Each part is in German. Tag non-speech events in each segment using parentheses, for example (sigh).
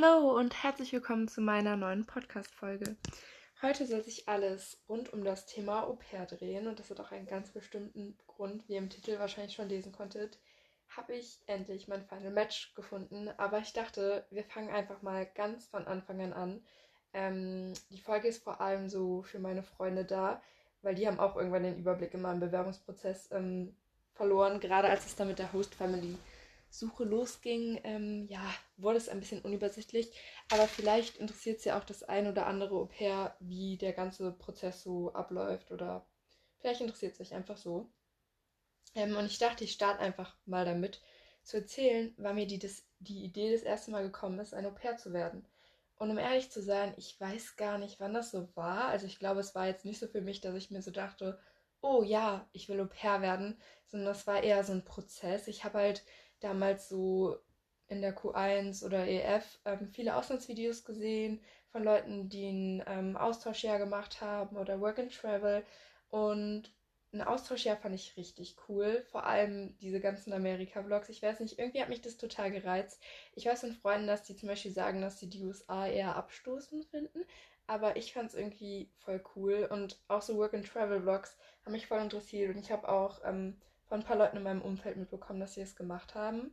Hallo und herzlich willkommen zu meiner neuen Podcast-Folge. Heute soll sich alles rund um das Thema Au pair drehen und das hat auch einen ganz bestimmten Grund, wie ihr im Titel wahrscheinlich schon lesen konntet. Habe ich endlich mein Final Match gefunden, aber ich dachte, wir fangen einfach mal ganz von Anfang an an. Ähm, die Folge ist vor allem so für meine Freunde da, weil die haben auch irgendwann den Überblick in meinem Bewerbungsprozess ähm, verloren, gerade als es dann mit der Host Family Suche losging, ähm, ja, wurde es ein bisschen unübersichtlich. Aber vielleicht interessiert es ja auch das ein oder andere Au pair, wie der ganze Prozess so abläuft. Oder vielleicht interessiert es euch einfach so. Ähm, und ich dachte, ich starte einfach mal damit zu erzählen, wann mir die, das, die Idee das erste Mal gekommen ist, ein Au pair zu werden. Und um ehrlich zu sein, ich weiß gar nicht, wann das so war. Also ich glaube, es war jetzt nicht so für mich, dass ich mir so dachte, oh ja, ich will Au pair werden, sondern das war eher so ein Prozess. Ich habe halt damals so in der Q1 oder EF ähm, viele Auslandsvideos gesehen von Leuten, die ein ähm, Austauschjahr gemacht haben oder Work and Travel. Und ein Austauschjahr fand ich richtig cool. Vor allem diese ganzen Amerika-Vlogs. Ich weiß nicht, irgendwie hat mich das total gereizt. Ich weiß von Freunden, dass die zum Beispiel sagen, dass sie die USA eher abstoßend finden. Aber ich fand es irgendwie voll cool. Und auch so Work and Travel Vlogs haben mich voll interessiert. Und ich habe auch ähm, von ein paar Leuten in meinem Umfeld mitbekommen, dass sie es gemacht haben.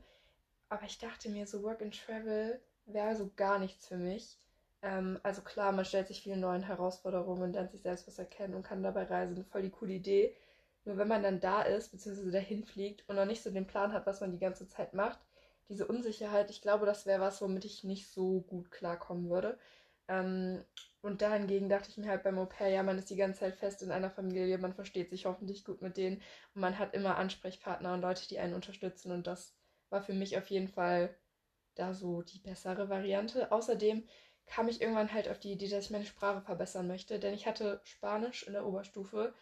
Aber ich dachte mir, so Work and Travel wäre so gar nichts für mich. Ähm, also klar, man stellt sich vielen neuen Herausforderungen, lernt sich selbst was erkennen und kann dabei reisen. Voll die coole Idee. Nur wenn man dann da ist, beziehungsweise dahin fliegt und noch nicht so den Plan hat, was man die ganze Zeit macht, diese Unsicherheit, ich glaube, das wäre was, womit ich nicht so gut klarkommen würde. Ähm, und dahingegen dachte ich mir halt beim Au pair, ja, man ist die ganze Zeit fest in einer Familie, man versteht sich hoffentlich gut mit denen. Und man hat immer Ansprechpartner und Leute, die einen unterstützen. Und das war für mich auf jeden Fall da so die bessere Variante. Außerdem kam ich irgendwann halt auf die Idee, dass ich meine Sprache verbessern möchte, denn ich hatte Spanisch in der Oberstufe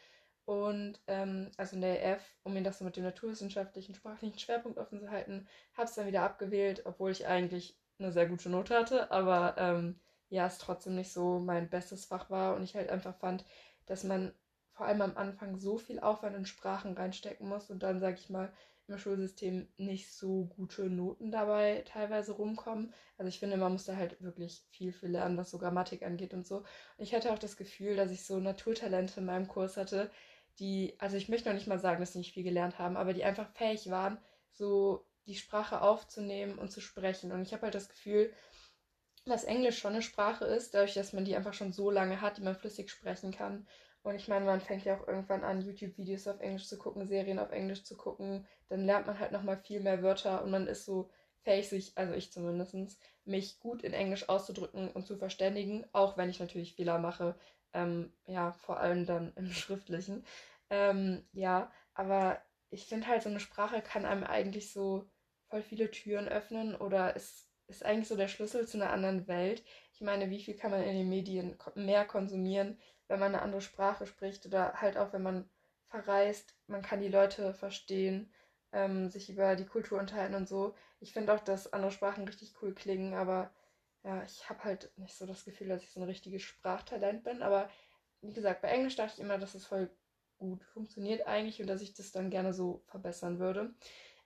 und ähm, also in der EF, um mir das so mit dem naturwissenschaftlichen sprachlichen Schwerpunkt offen zu halten, habe es dann wieder abgewählt, obwohl ich eigentlich eine sehr gute Note hatte, aber ähm, ja, es trotzdem nicht so mein bestes Fach war und ich halt einfach fand, dass man vor allem am Anfang so viel Aufwand in Sprachen reinstecken muss und dann, sag ich mal, im Schulsystem nicht so gute Noten dabei teilweise rumkommen. Also ich finde, man muss da halt wirklich viel, viel lernen, was so Grammatik angeht und so. Und ich hatte auch das Gefühl, dass ich so Naturtalente in meinem Kurs hatte, die, also ich möchte noch nicht mal sagen, dass sie nicht viel gelernt haben, aber die einfach fähig waren, so die Sprache aufzunehmen und zu sprechen. Und ich habe halt das Gefühl, dass Englisch schon eine Sprache ist, dadurch, dass man die einfach schon so lange hat, die man flüssig sprechen kann. Und ich meine, man fängt ja auch irgendwann an, YouTube-Videos auf Englisch zu gucken, Serien auf Englisch zu gucken. Dann lernt man halt nochmal viel mehr Wörter und man ist so fähig, sich, also ich zumindest, mich gut in Englisch auszudrücken und zu verständigen, auch wenn ich natürlich Fehler mache. Ähm, ja, vor allem dann im (laughs) Schriftlichen. Ähm, ja, aber ich finde halt, so eine Sprache kann einem eigentlich so voll viele Türen öffnen oder ist ist eigentlich so der Schlüssel zu einer anderen Welt. Ich meine, wie viel kann man in den Medien mehr konsumieren, wenn man eine andere Sprache spricht oder halt auch, wenn man verreist. Man kann die Leute verstehen, ähm, sich über die Kultur unterhalten und so. Ich finde auch, dass andere Sprachen richtig cool klingen, aber ja, ich habe halt nicht so das Gefühl, dass ich so ein richtiges Sprachtalent bin. Aber wie gesagt, bei Englisch dachte ich immer, dass es voll gut funktioniert eigentlich und dass ich das dann gerne so verbessern würde.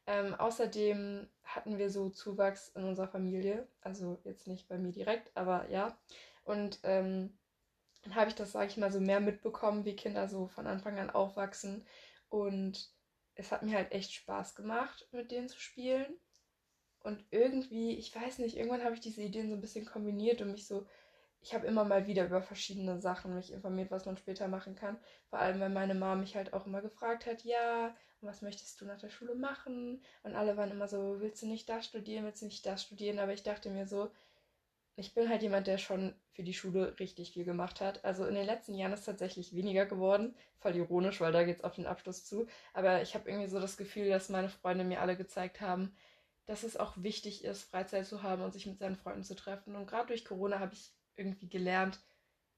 Ähm, außerdem hatten wir so Zuwachs in unserer Familie. Also jetzt nicht bei mir direkt, aber ja. Und ähm, dann habe ich das, sage ich mal, so mehr mitbekommen, wie Kinder so von Anfang an aufwachsen. Und es hat mir halt echt Spaß gemacht, mit denen zu spielen. Und irgendwie, ich weiß nicht, irgendwann habe ich diese Ideen so ein bisschen kombiniert und mich so, ich habe immer mal wieder über verschiedene Sachen mich informiert, was man später machen kann. Vor allem, weil meine Mama mich halt auch immer gefragt hat, ja, was möchtest du nach der Schule machen? Und alle waren immer so, willst du nicht das studieren, willst du nicht das studieren? Aber ich dachte mir so, ich bin halt jemand, der schon für die Schule richtig viel gemacht hat. Also in den letzten Jahren ist tatsächlich weniger geworden. Voll ironisch, weil da geht es auf den Abschluss zu. Aber ich habe irgendwie so das Gefühl, dass meine Freunde mir alle gezeigt haben, dass es auch wichtig ist, Freizeit zu haben und sich mit seinen Freunden zu treffen. Und gerade durch Corona habe ich irgendwie gelernt,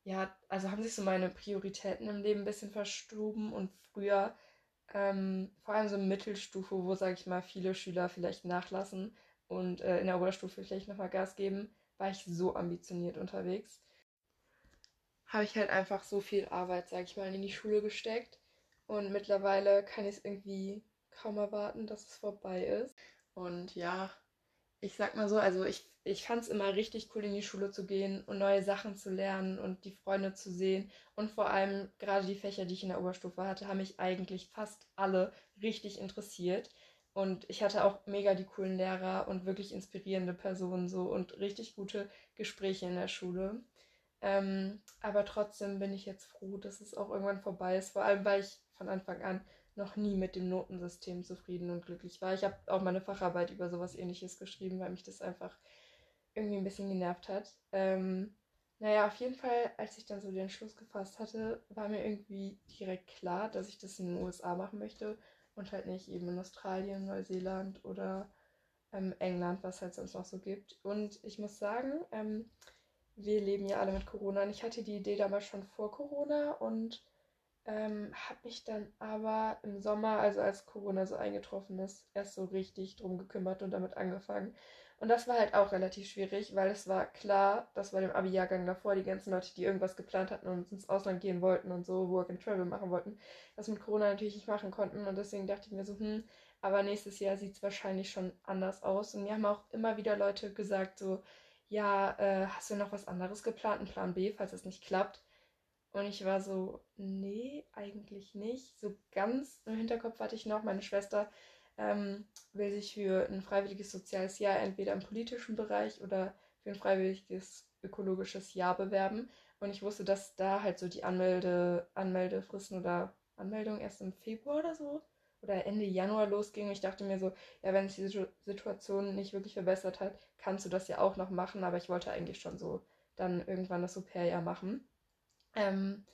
ja, also haben sich so meine Prioritäten im Leben ein bisschen verstoben und früher ähm, vor allem so Mittelstufe, wo, sage ich mal, viele Schüler vielleicht nachlassen und äh, in der Oberstufe vielleicht nochmal Gas geben, war ich so ambitioniert unterwegs. Habe ich halt einfach so viel Arbeit, sage ich mal, in die Schule gesteckt. Und mittlerweile kann ich es irgendwie kaum erwarten, dass es vorbei ist. Und ja, ich sag mal so, also ich, ich fand es immer richtig cool, in die Schule zu gehen und neue Sachen zu lernen und die Freunde zu sehen. Und vor allem gerade die Fächer, die ich in der Oberstufe hatte, haben mich eigentlich fast alle richtig interessiert. Und ich hatte auch mega die coolen Lehrer und wirklich inspirierende Personen so und richtig gute Gespräche in der Schule. Ähm, aber trotzdem bin ich jetzt froh, dass es auch irgendwann vorbei ist. Vor allem, weil ich von Anfang an noch nie mit dem Notensystem zufrieden und glücklich war. Ich habe auch meine Facharbeit über sowas ähnliches geschrieben, weil mich das einfach irgendwie ein bisschen genervt hat. Ähm, naja, auf jeden Fall, als ich dann so den Entschluss gefasst hatte, war mir irgendwie direkt klar, dass ich das in den USA machen möchte und halt nicht eben in Australien, Neuseeland oder ähm, England, was halt sonst noch so gibt. Und ich muss sagen, ähm, wir leben ja alle mit Corona und ich hatte die Idee damals schon vor Corona und ähm, habe mich dann aber im Sommer, also als Corona so eingetroffen ist, erst so richtig drum gekümmert und damit angefangen. Und das war halt auch relativ schwierig, weil es war klar, dass bei dem Abi-Jahrgang davor die ganzen Leute, die irgendwas geplant hatten und ins Ausland gehen wollten und so Work and Travel machen wollten, das mit Corona natürlich nicht machen konnten. Und deswegen dachte ich mir so, hm, aber nächstes Jahr sieht es wahrscheinlich schon anders aus. Und mir haben auch immer wieder Leute gesagt, so, ja, äh, hast du noch was anderes geplant, einen Plan B, falls es nicht klappt? Und ich war so, nee, eigentlich nicht. So ganz im Hinterkopf hatte ich noch, meine Schwester ähm, will sich für ein freiwilliges soziales Jahr entweder im politischen Bereich oder für ein freiwilliges ökologisches Jahr bewerben. Und ich wusste, dass da halt so die Anmelde, Anmeldefristen oder Anmeldung erst im Februar oder so oder Ende Januar losging. Und ich dachte mir so, ja, wenn sich die Situation nicht wirklich verbessert hat, kannst du das ja auch noch machen. Aber ich wollte eigentlich schon so dann irgendwann das Au-pair-Jahr machen. Ähm,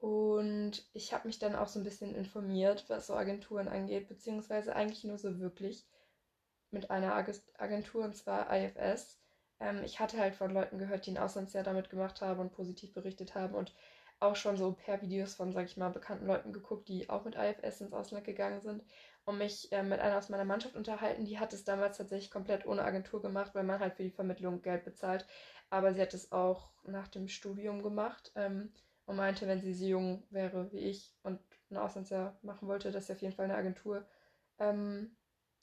und ich habe mich dann auch so ein bisschen informiert, was so Agenturen angeht, beziehungsweise eigentlich nur so wirklich mit einer Agentur, und zwar IFS. Ähm, ich hatte halt von Leuten gehört, die ein Auslandsjahr damit gemacht haben und positiv berichtet haben und auch schon so per Videos von, sag ich mal, bekannten Leuten geguckt, die auch mit IFS ins Ausland gegangen sind und mich äh, mit einer aus meiner Mannschaft unterhalten. Die hat es damals tatsächlich komplett ohne Agentur gemacht, weil man halt für die Vermittlung Geld bezahlt. Aber sie hat es auch nach dem Studium gemacht ähm, und meinte, wenn sie so jung wäre wie ich und ein Auslandsjahr machen wollte, dass sie auf jeden Fall eine Agentur ähm,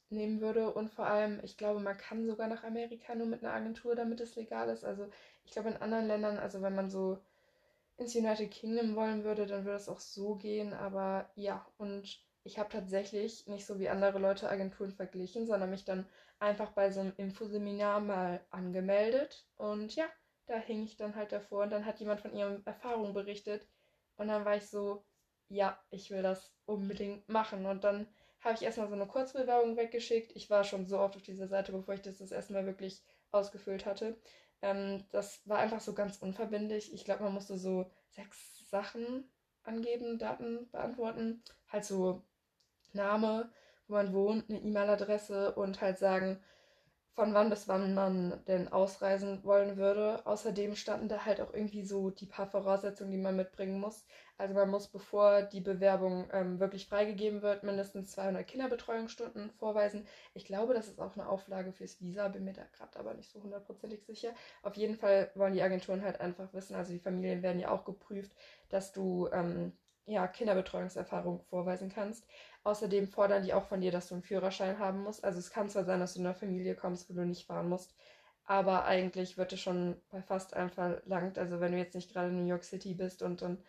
nehmen würde. Und vor allem, ich glaube, man kann sogar nach Amerika nur mit einer Agentur, damit es legal ist. Also ich glaube, in anderen Ländern, also wenn man so ins United Kingdom wollen würde, dann würde es auch so gehen. Aber ja, und ich habe tatsächlich nicht so wie andere Leute Agenturen verglichen, sondern mich dann einfach bei so einem Infoseminar mal angemeldet. Und ja, da hing ich dann halt davor und dann hat jemand von ihren Erfahrungen berichtet. Und dann war ich so, ja, ich will das unbedingt machen. Und dann habe ich erstmal so eine Kurzbewerbung weggeschickt. Ich war schon so oft auf dieser Seite, bevor ich das das erste Mal wirklich ausgefüllt hatte. Ähm, das war einfach so ganz unverbindlich. Ich glaube, man musste so sechs Sachen angeben, Daten beantworten. Halt so Name, wo man wohnt, eine E-Mail-Adresse und halt sagen, von wann bis wann man denn ausreisen wollen würde. Außerdem standen da halt auch irgendwie so die paar Voraussetzungen, die man mitbringen muss. Also man muss, bevor die Bewerbung ähm, wirklich freigegeben wird, mindestens 200 Kinderbetreuungsstunden vorweisen. Ich glaube, das ist auch eine Auflage fürs Visa, bin mir da gerade aber nicht so hundertprozentig sicher. Auf jeden Fall wollen die Agenturen halt einfach wissen, also die Familien werden ja auch geprüft, dass du ähm, ja, Kinderbetreuungserfahrung vorweisen kannst. Außerdem fordern die auch von dir, dass du einen Führerschein haben musst. Also es kann zwar sein, dass du in einer Familie kommst, wo du nicht fahren musst, aber eigentlich wird es schon bei fast allen verlangt. Also wenn du jetzt nicht gerade in New York City bist und dann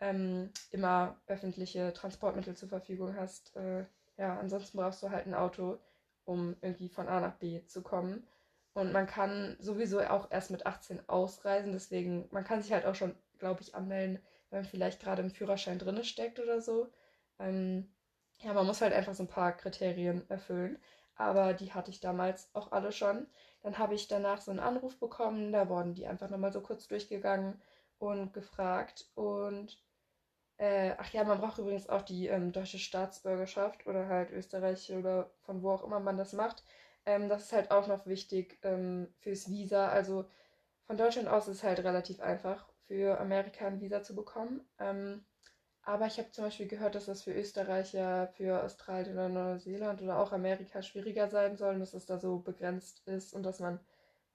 ähm, immer öffentliche Transportmittel zur Verfügung hast, äh, ja, ansonsten brauchst du halt ein Auto, um irgendwie von A nach B zu kommen. Und man kann sowieso auch erst mit 18 ausreisen, deswegen, man kann sich halt auch schon, glaube ich, anmelden, wenn man vielleicht gerade im Führerschein drin steckt oder so. Ähm, ja, man muss halt einfach so ein paar Kriterien erfüllen. Aber die hatte ich damals auch alle schon. Dann habe ich danach so einen Anruf bekommen, da wurden die einfach nochmal so kurz durchgegangen und gefragt. Und äh, ach ja, man braucht übrigens auch die ähm, deutsche Staatsbürgerschaft oder halt Österreich oder von wo auch immer man das macht. Ähm, das ist halt auch noch wichtig ähm, fürs Visa. Also von Deutschland aus ist es halt relativ einfach, für Amerika ein Visa zu bekommen. Ähm, aber ich habe zum Beispiel gehört, dass das für Österreicher, für Australien oder Neuseeland oder auch Amerika schwieriger sein soll dass es da so begrenzt ist und dass man,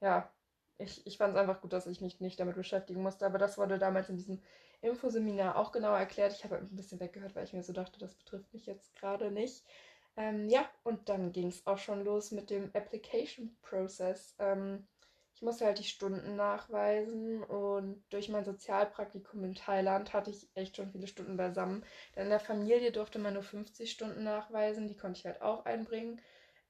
ja, ich, ich fand es einfach gut, dass ich mich nicht damit beschäftigen musste. Aber das wurde damals in diesem Infoseminar auch genauer erklärt. Ich habe ein bisschen weggehört, weil ich mir so dachte, das betrifft mich jetzt gerade nicht. Ähm, ja, und dann ging es auch schon los mit dem Application Process. Ähm, ich musste halt die Stunden nachweisen und durch mein Sozialpraktikum in Thailand hatte ich echt schon viele Stunden beisammen. Denn in der Familie durfte man nur 50 Stunden nachweisen, die konnte ich halt auch einbringen.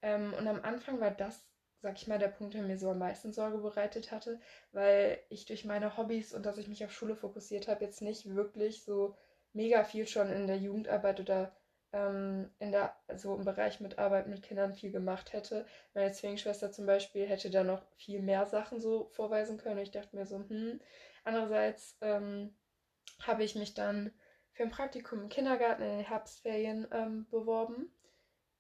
Ähm, und am Anfang war das, sag ich mal, der Punkt, der mir so am meisten Sorge bereitet hatte, weil ich durch meine Hobbys und dass ich mich auf Schule fokussiert habe, jetzt nicht wirklich so mega viel schon in der Jugendarbeit oder ähm, in der, so im Bereich mit Arbeit mit Kindern viel gemacht hätte. Meine Zwillingsschwester zum Beispiel hätte da noch viel mehr Sachen so vorweisen können. Ich dachte mir so, hm. Andererseits ähm, habe ich mich dann für ein Praktikum im Kindergarten in den Herbstferien ähm, beworben.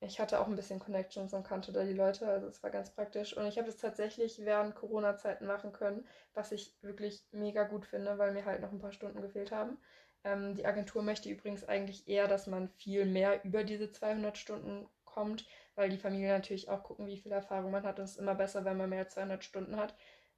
Ich hatte auch ein bisschen Connections und kannte da die Leute, also es war ganz praktisch. Und ich habe es tatsächlich während Corona-Zeiten machen können, was ich wirklich mega gut finde, weil mir halt noch ein paar Stunden gefehlt haben. Ähm, die Agentur möchte übrigens eigentlich eher, dass man viel mehr über diese 200 Stunden kommt, weil die Familie natürlich auch gucken, wie viel Erfahrung man hat. Und es ist immer besser, wenn man mehr als 200 Stunden hat.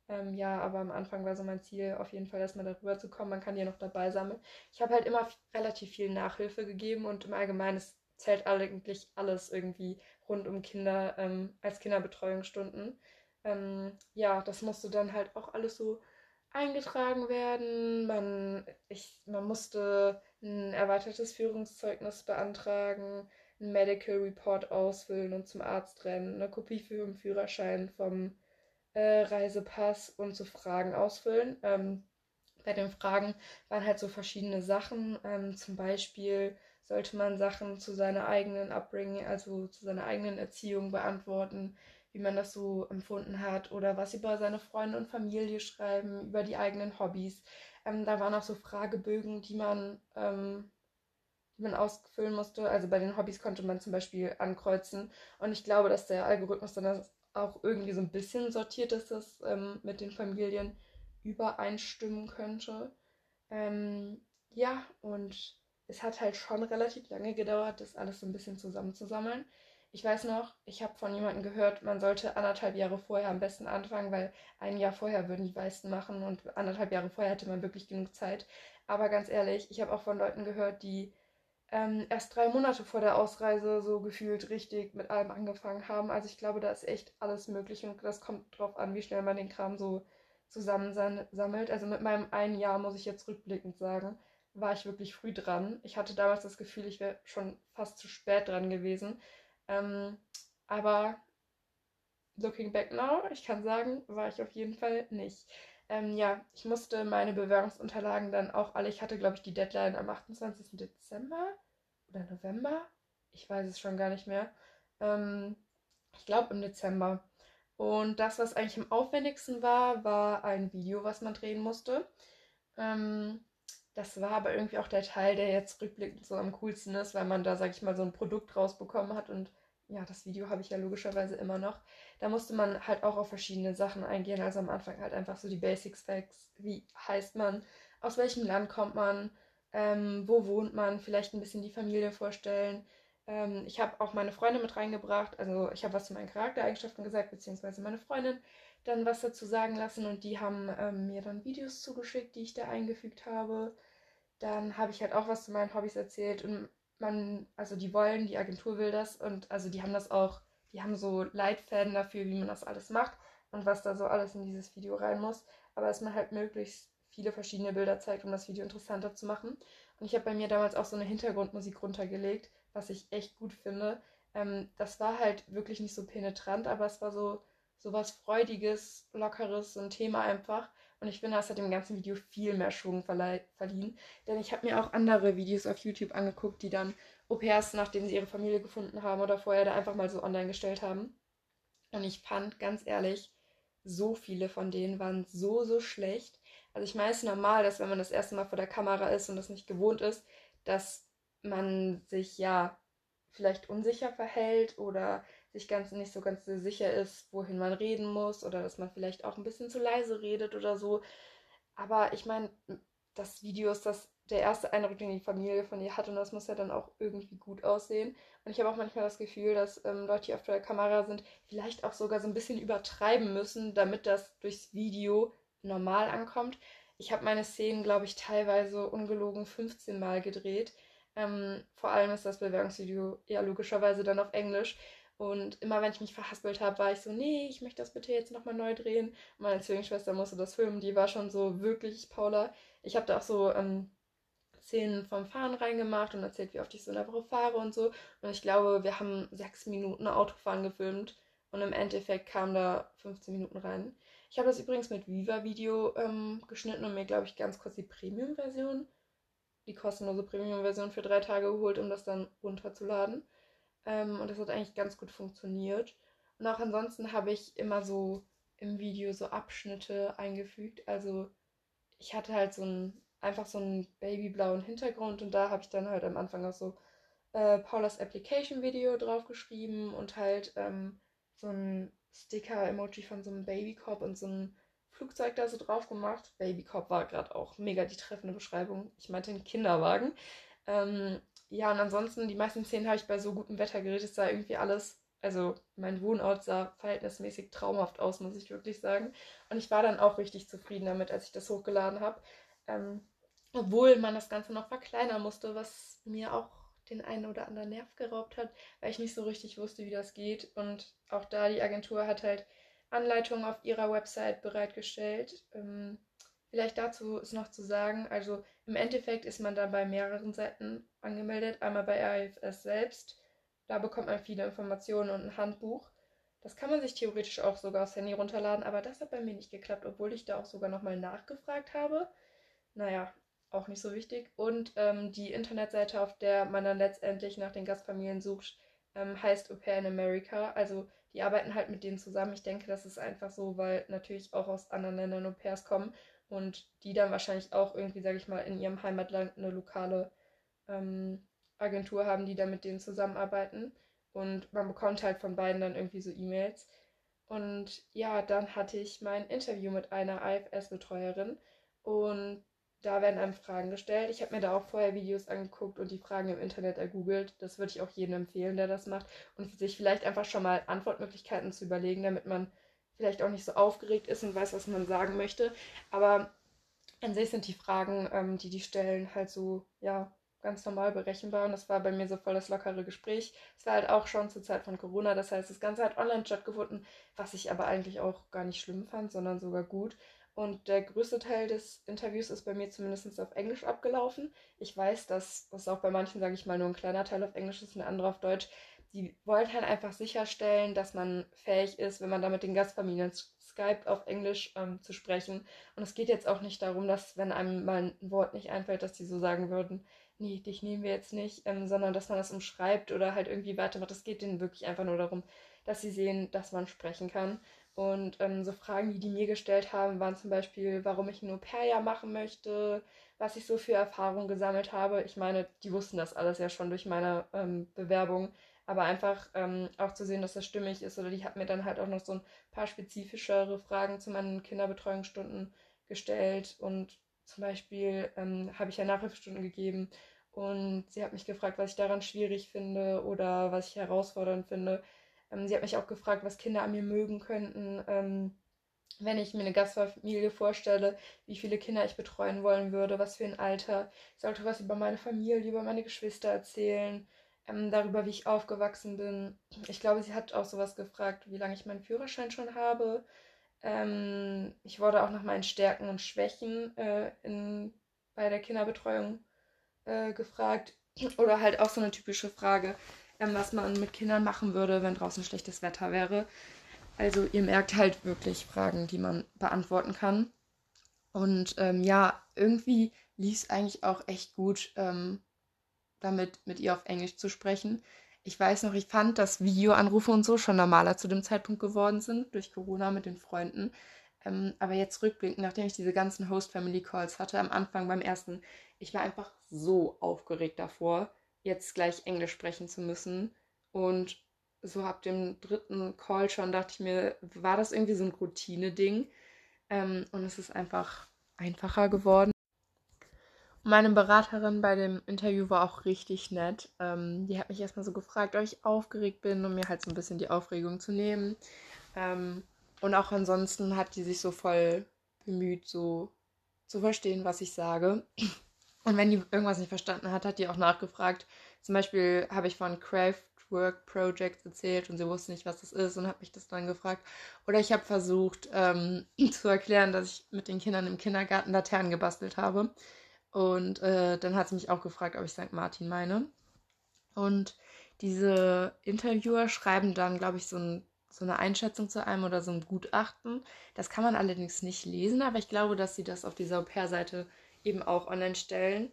Ähm, ja, aber am Anfang war so mein Ziel auf jeden Fall erstmal darüber zu kommen. Man kann ja noch dabei sammeln. Ich habe halt immer relativ viel Nachhilfe gegeben und im Allgemeinen es zählt eigentlich alles irgendwie rund um Kinder ähm, als Kinderbetreuungsstunden. Ähm, ja, das musste dann halt auch alles so eingetragen werden. Man, ich, man musste ein erweitertes Führungszeugnis beantragen, ein Medical Report ausfüllen und zum Arzt rennen, eine Kopie für den Führerschein vom äh, Reisepass und so Fragen ausfüllen. Ähm, bei den Fragen waren halt so verschiedene Sachen. Ähm, zum Beispiel sollte man Sachen zu seiner eigenen Upbringing, also zu seiner eigenen Erziehung beantworten wie man das so empfunden hat oder was über seine Freunde und Familie schreiben, über die eigenen Hobbys. Ähm, da waren auch so Fragebögen, die man, ähm, die man ausfüllen musste. Also bei den Hobbys konnte man zum Beispiel ankreuzen. Und ich glaube, dass der Algorithmus dann auch irgendwie so ein bisschen sortiert, dass das ähm, mit den Familien übereinstimmen könnte. Ähm, ja, und es hat halt schon relativ lange gedauert, das alles so ein bisschen zusammenzusammeln. Ich weiß noch, ich habe von jemandem gehört, man sollte anderthalb Jahre vorher am besten anfangen, weil ein Jahr vorher würden die meisten machen und anderthalb Jahre vorher hätte man wirklich genug Zeit. Aber ganz ehrlich, ich habe auch von Leuten gehört, die ähm, erst drei Monate vor der Ausreise so gefühlt richtig mit allem angefangen haben. Also ich glaube, da ist echt alles möglich und das kommt drauf an, wie schnell man den Kram so zusammensammelt. Also mit meinem einen Jahr muss ich jetzt rückblickend sagen, war ich wirklich früh dran. Ich hatte damals das Gefühl, ich wäre schon fast zu spät dran gewesen. Ähm, aber looking back now, ich kann sagen, war ich auf jeden Fall nicht. Ähm, ja, ich musste meine Bewerbungsunterlagen dann auch alle, ich hatte glaube ich die Deadline am 28. Dezember oder November, ich weiß es schon gar nicht mehr. Ähm, ich glaube im Dezember. Und das, was eigentlich am aufwendigsten war, war ein Video, was man drehen musste. Ähm, das war aber irgendwie auch der Teil, der jetzt rückblickend so am coolsten ist, weil man da, sag ich mal, so ein Produkt rausbekommen hat und ja, das Video habe ich ja logischerweise immer noch. Da musste man halt auch auf verschiedene Sachen eingehen. Also am Anfang halt einfach so die Basics Facts. Wie heißt man? Aus welchem Land kommt man? Ähm, wo wohnt man? Vielleicht ein bisschen die Familie vorstellen. Ähm, ich habe auch meine Freundin mit reingebracht. Also ich habe was zu meinen Charaktereigenschaften gesagt, beziehungsweise meine Freundin dann was dazu sagen lassen und die haben ähm, mir dann Videos zugeschickt, die ich da eingefügt habe. Dann habe ich halt auch was zu meinen Hobbys erzählt und man, also die wollen, die Agentur will das und also die haben das auch, die haben so Leitfäden dafür, wie man das alles macht und was da so alles in dieses Video rein muss. Aber dass man halt möglichst viele verschiedene Bilder zeigt, um das Video interessanter zu machen. Und ich habe bei mir damals auch so eine Hintergrundmusik runtergelegt, was ich echt gut finde. Ähm, das war halt wirklich nicht so penetrant, aber es war so, so was Freudiges, Lockeres, so ein Thema einfach. Und ich finde, das hat dem ganzen Video viel mehr Schwung verliehen. Denn ich habe mir auch andere Videos auf YouTube angeguckt, die dann Au-pairs, nachdem sie ihre Familie gefunden haben oder vorher da einfach mal so online gestellt haben. Und ich fand, ganz ehrlich, so viele von denen waren so, so schlecht. Also ich meine, es ist normal, dass wenn man das erste Mal vor der Kamera ist und das nicht gewohnt ist, dass man sich ja vielleicht unsicher verhält oder sich ganz nicht so ganz sicher ist, wohin man reden muss oder dass man vielleicht auch ein bisschen zu leise redet oder so. Aber ich meine, das Video ist das der erste Eindruck, den die Familie von ihr hat und das muss ja dann auch irgendwie gut aussehen. Und ich habe auch manchmal das Gefühl, dass ähm, Leute, die auf der Kamera sind, vielleicht auch sogar so ein bisschen übertreiben müssen, damit das durchs Video normal ankommt. Ich habe meine Szenen, glaube ich, teilweise ungelogen 15 Mal gedreht Ähm, vor allem ist das Bewerbungsvideo ja logischerweise dann auf Englisch. Und immer wenn ich mich verhaspelt habe, war ich so, nee, ich möchte das bitte jetzt nochmal neu drehen. Meine Zwillingsschwester musste das filmen. Die war schon so wirklich Paula. Ich habe da auch so ähm, Szenen vom Fahren reingemacht und erzählt, wie oft ich so in der Woche fahre und so. Und ich glaube, wir haben sechs Minuten Autofahren gefilmt und im Endeffekt kamen da 15 Minuten rein. Ich habe das übrigens mit Viva Video ähm, geschnitten und mir, glaube ich, ganz kurz die Premium-Version, die kostenlose Premium-Version für drei Tage geholt, um das dann runterzuladen. Ähm, und das hat eigentlich ganz gut funktioniert. Und auch ansonsten habe ich immer so im Video so Abschnitte eingefügt. Also ich hatte halt so ein einfach so einen babyblauen Hintergrund und da habe ich dann halt am Anfang auch so äh, Paulas Application Video draufgeschrieben und halt ähm, so ein Sticker-Emoji von so einem Babykorb und so ein Flugzeug da so drauf gemacht. Babykorb war gerade auch mega die treffende Beschreibung. Ich meinte einen Kinderwagen. Ähm, ja, und ansonsten, die meisten Szenen habe ich bei so gutem Wetter geredet. Es sah irgendwie alles, also mein Wohnort sah verhältnismäßig traumhaft aus, muss ich wirklich sagen. Und ich war dann auch richtig zufrieden damit, als ich das hochgeladen habe. Ähm, obwohl man das Ganze noch verkleinern musste, was mir auch den einen oder anderen Nerv geraubt hat, weil ich nicht so richtig wusste, wie das geht. Und auch da, die Agentur hat halt Anleitungen auf ihrer Website bereitgestellt. Ähm, vielleicht dazu ist noch zu sagen, also im Endeffekt ist man da bei mehreren Seiten angemeldet. Einmal bei AFS selbst. Da bekommt man viele Informationen und ein Handbuch. Das kann man sich theoretisch auch sogar aufs Handy runterladen, aber das hat bei mir nicht geklappt, obwohl ich da auch sogar nochmal nachgefragt habe. Naja, auch nicht so wichtig. Und ähm, die Internetseite, auf der man dann letztendlich nach den Gastfamilien sucht, ähm, heißt Au Pair in America. Also die arbeiten halt mit denen zusammen. Ich denke, das ist einfach so, weil natürlich auch aus anderen Ländern Au Pairs kommen und die dann wahrscheinlich auch irgendwie, sage ich mal, in ihrem Heimatland eine lokale ähm, Agentur haben, die dann mit denen zusammenarbeiten. Und man bekommt halt von beiden dann irgendwie so E-Mails. Und ja, dann hatte ich mein Interview mit einer AFS-Betreuerin und da werden einem Fragen gestellt. Ich habe mir da auch vorher Videos angeguckt und die Fragen im Internet ergoogelt. Das würde ich auch jedem empfehlen, der das macht. Und sich vielleicht einfach schon mal Antwortmöglichkeiten zu überlegen, damit man vielleicht auch nicht so aufgeregt ist und weiß, was man sagen möchte. Aber an sich sind die Fragen, ähm, die die stellen, halt so, ja, ganz normal berechenbar. Und das war bei mir so voll das lockere Gespräch. Es war halt auch schon zur Zeit von Corona. Das heißt, das Ganze hat online stattgefunden, was ich aber eigentlich auch gar nicht schlimm fand, sondern sogar gut. Und der größte Teil des Interviews ist bei mir zumindest auf Englisch abgelaufen. Ich weiß, dass das auch bei manchen, sage ich mal, nur ein kleiner Teil auf Englisch ist und ein anderer auf Deutsch. Die wollen halt einfach sicherstellen, dass man fähig ist, wenn man da mit den Gastfamilien Skype auf Englisch ähm, zu sprechen. Und es geht jetzt auch nicht darum, dass, wenn einem mal ein Wort nicht einfällt, dass die so sagen würden, nee, dich nehmen wir jetzt nicht, ähm, sondern dass man das umschreibt oder halt irgendwie weitermacht. Es geht denen wirklich einfach nur darum, dass sie sehen, dass man sprechen kann. Und ähm, so Fragen, die die mir gestellt haben, waren zum Beispiel, warum ich ein Au-pair-Jahr machen möchte, was ich so für Erfahrungen gesammelt habe. Ich meine, die wussten das alles ja schon durch meine ähm, Bewerbung. Aber einfach ähm, auch zu sehen, dass das stimmig ist. Oder die hat mir dann halt auch noch so ein paar spezifischere Fragen zu meinen Kinderbetreuungsstunden gestellt. Und zum Beispiel ähm, habe ich ja Nachhilfestunden gegeben. Und sie hat mich gefragt, was ich daran schwierig finde oder was ich herausfordernd finde. Ähm, sie hat mich auch gefragt, was Kinder an mir mögen könnten. Ähm, wenn ich mir eine Gastfamilie vorstelle, wie viele Kinder ich betreuen wollen würde, was für ein Alter. Ich sollte was über meine Familie, über meine Geschwister erzählen, ähm, darüber, wie ich aufgewachsen bin. Ich glaube, sie hat auch sowas gefragt, wie lange ich meinen Führerschein schon habe. Ähm, ich wurde auch nach meinen Stärken und Schwächen äh, in, bei der Kinderbetreuung äh, gefragt. Oder halt auch so eine typische Frage ähm, was man mit Kindern machen würde, wenn draußen schlechtes Wetter wäre. Also ihr merkt halt wirklich Fragen, die man beantworten kann. Und ähm, ja, irgendwie lief es eigentlich auch echt gut, ähm, damit mit ihr auf Englisch zu sprechen. Ich weiß noch, ich fand, dass Videoanrufe und so schon normaler zu dem Zeitpunkt geworden sind, durch Corona mit den Freunden. Ähm, aber jetzt rückblickend, nachdem ich diese ganzen Host-Family-Calls hatte, am Anfang beim ersten, ich war einfach so aufgeregt davor jetzt gleich Englisch sprechen zu müssen. Und so ab dem dritten Call schon dachte ich mir, war das irgendwie so ein Routine-Ding. Ähm, und es ist einfach einfacher geworden. Meine Beraterin bei dem Interview war auch richtig nett. Ähm, die hat mich erstmal so gefragt, ob ich aufgeregt bin, um mir halt so ein bisschen die Aufregung zu nehmen. Ähm, und auch ansonsten hat die sich so voll bemüht, so zu verstehen, was ich sage. Und wenn die irgendwas nicht verstanden hat, hat die auch nachgefragt. Zum Beispiel habe ich von Craftwork Projects erzählt und sie wusste nicht, was das ist und hat mich das dann gefragt. Oder ich habe versucht ähm, (clears throat) zu erklären, dass ich mit den Kindern im Kindergarten Laternen gebastelt habe. Und äh, dann hat sie mich auch gefragt, ob ich St. Martin meine. Und diese Interviewer schreiben dann, glaube ich, so, ein, so, eine Einschätzung zu einem oder so ein Gutachten. Das kann man allerdings nicht lesen, aber ich glaube, dass sie das auf dieser Au-pair-Seite eben auch online stellen.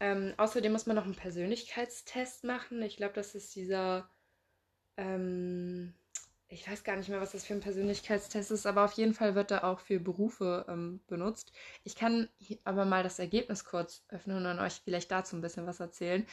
Ähm, außerdem muss man noch einen Persönlichkeitstest machen. Ich glaube, das ist dieser, ähm, ich weiß gar nicht mehr, was das für ein Persönlichkeitstest ist, aber auf jeden Fall wird er auch für Berufe ähm, benutzt. Ich kann aber mal das Ergebnis kurz öffnen und euch vielleicht dazu ein bisschen was erzählen.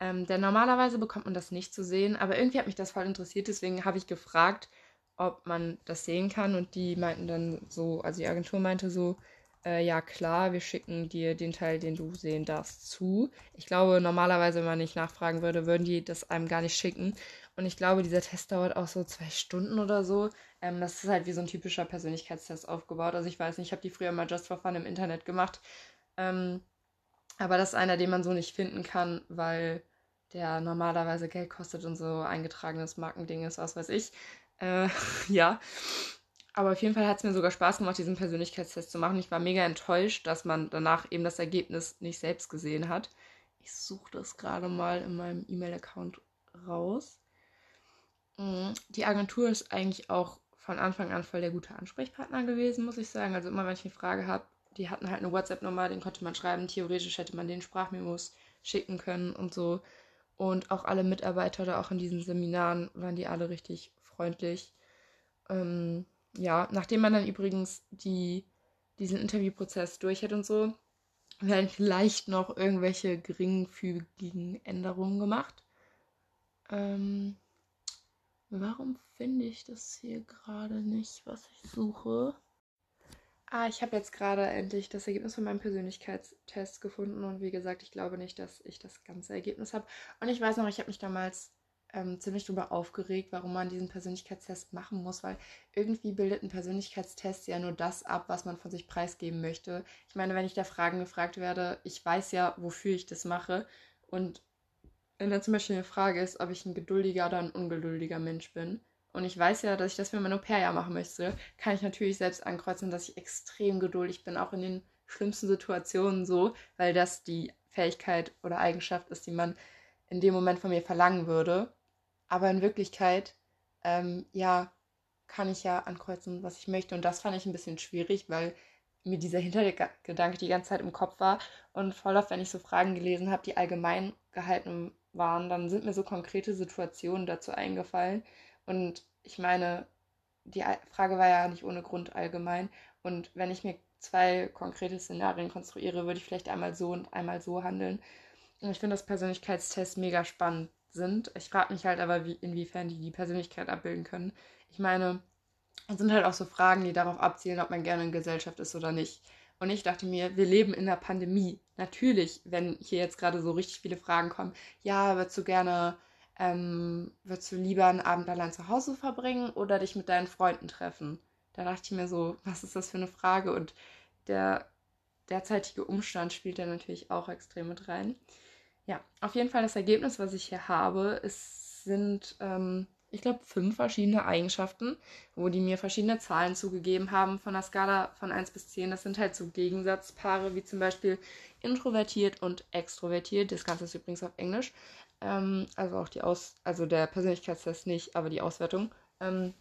Ähm, denn normalerweise bekommt man das nicht zu sehen, aber irgendwie hat mich das voll interessiert, deswegen habe ich gefragt, ob man das sehen kann und die meinten dann so, also die Agentur meinte so, äh, ja klar, wir schicken dir den Teil, den du sehen darfst, zu. Ich glaube, normalerweise, wenn man nicht nachfragen würde, würden die das einem gar nicht schicken. Und ich glaube, dieser Test dauert auch so zwei Stunden oder so. Ähm, das ist halt wie so ein typischer Persönlichkeitstest aufgebaut. Also ich weiß nicht, ich habe die früher mal just for fun im Internet gemacht. Ähm, aber das ist einer, den man so nicht finden kann, weil der normalerweise Geld kostet und so eingetragenes Markending ist, was weiß ich. Äh, (laughs) ja. Aber auf jeden Fall hat es mir sogar Spaß gemacht, diesen Persönlichkeitstest zu machen. Ich war mega enttäuscht, dass man danach eben das Ergebnis nicht selbst gesehen hat. Ich suche das gerade mal in meinem E-Mail-Account raus. Mm, die Agentur ist eigentlich auch von Anfang an voll der gute Ansprechpartner gewesen, muss ich sagen. Also immer, wenn ich eine Frage habe, die hatten halt eine WhatsApp-Nummer, den konnte man schreiben. Theoretisch hätte man den Sprachmemos schicken können und so. Und auch alle Mitarbeiter da auch in diesen Seminaren waren die alle richtig freundlich. Ähm, ja, nachdem man dann übrigens die, diesen Interviewprozess durch hat und so, werden vielleicht noch irgendwelche geringfügigen Änderungen gemacht. Ähm, warum finde ich das hier gerade nicht, was ich suche? Ah, ich habe jetzt gerade endlich das Ergebnis von meinem Persönlichkeitstest gefunden und wie gesagt, ich glaube nicht, dass ich das ganze Ergebnis habe. Und ich weiß noch, ich habe mich damals ähm, ziemlich darüber aufgeregt, warum man diesen Persönlichkeitstest machen muss, weil irgendwie bildet ein Persönlichkeitstest ja nur das ab, was man von sich preisgeben möchte. Ich meine, wenn ich da Fragen gefragt werde, ich weiß ja, wofür ich das mache. Und wenn dann zum Beispiel eine Frage ist, ob ich ein geduldiger oder ein ungeduldiger Mensch bin, und ich weiß ja, dass ich das für mein Au-pair-Jahr machen möchte, kann ich natürlich selbst ankreuzen, dass ich extrem geduldig bin, auch in den schlimmsten Situationen so, weil das die Fähigkeit oder Eigenschaft ist, die man in dem Moment von mir verlangen würde. Aber in Wirklichkeit, ähm, ja, kann ich ja ankreuzen, was ich möchte. Und das fand ich ein bisschen schwierig, weil mir dieser Hintergedanke die ganze Zeit im Kopf war. Und voll oft, wenn ich so Fragen gelesen habe, die allgemein gehalten waren, dann sind mir so konkrete Situationen dazu eingefallen. Und ich meine, die Frage war ja nicht ohne Grund allgemein. Und wenn ich mir zwei konkrete Szenarien konstruiere, würde ich vielleicht einmal so und einmal so handeln. Und ich finde das Persönlichkeitstest mega spannend sind. Ich frage mich halt aber, wie, inwiefern die die Persönlichkeit abbilden können. Ich meine, es sind halt auch so Fragen, die darauf abzielen, ob man gerne in Gesellschaft ist oder nicht. Und ich dachte mir, wir leben in der Pandemie. Natürlich, wenn hier jetzt gerade so richtig viele Fragen kommen, ja, würdest du gerne, ähm, würdest du lieber einen Abend allein zu Hause verbringen oder dich mit deinen Freunden treffen? Da dachte ich mir so, was ist das für eine Frage? Und der derzeitige Umstand spielt da natürlich auch extrem mit rein. Ja, auf jeden Fall das Ergebnis, was ich hier habe, es sind, ähm, ich glaube, fünf verschiedene Eigenschaften, wo die mir verschiedene Zahlen zugegeben haben von der Skala von 1 bis 10. Das sind halt so Gegensatzpaare, wie zum Beispiel introvertiert und extrovertiert. Das Ganze ist übrigens auf Englisch. Ähm, also auch die Aus, also der Persönlichkeitstest nicht, aber die Auswertung. Ähm,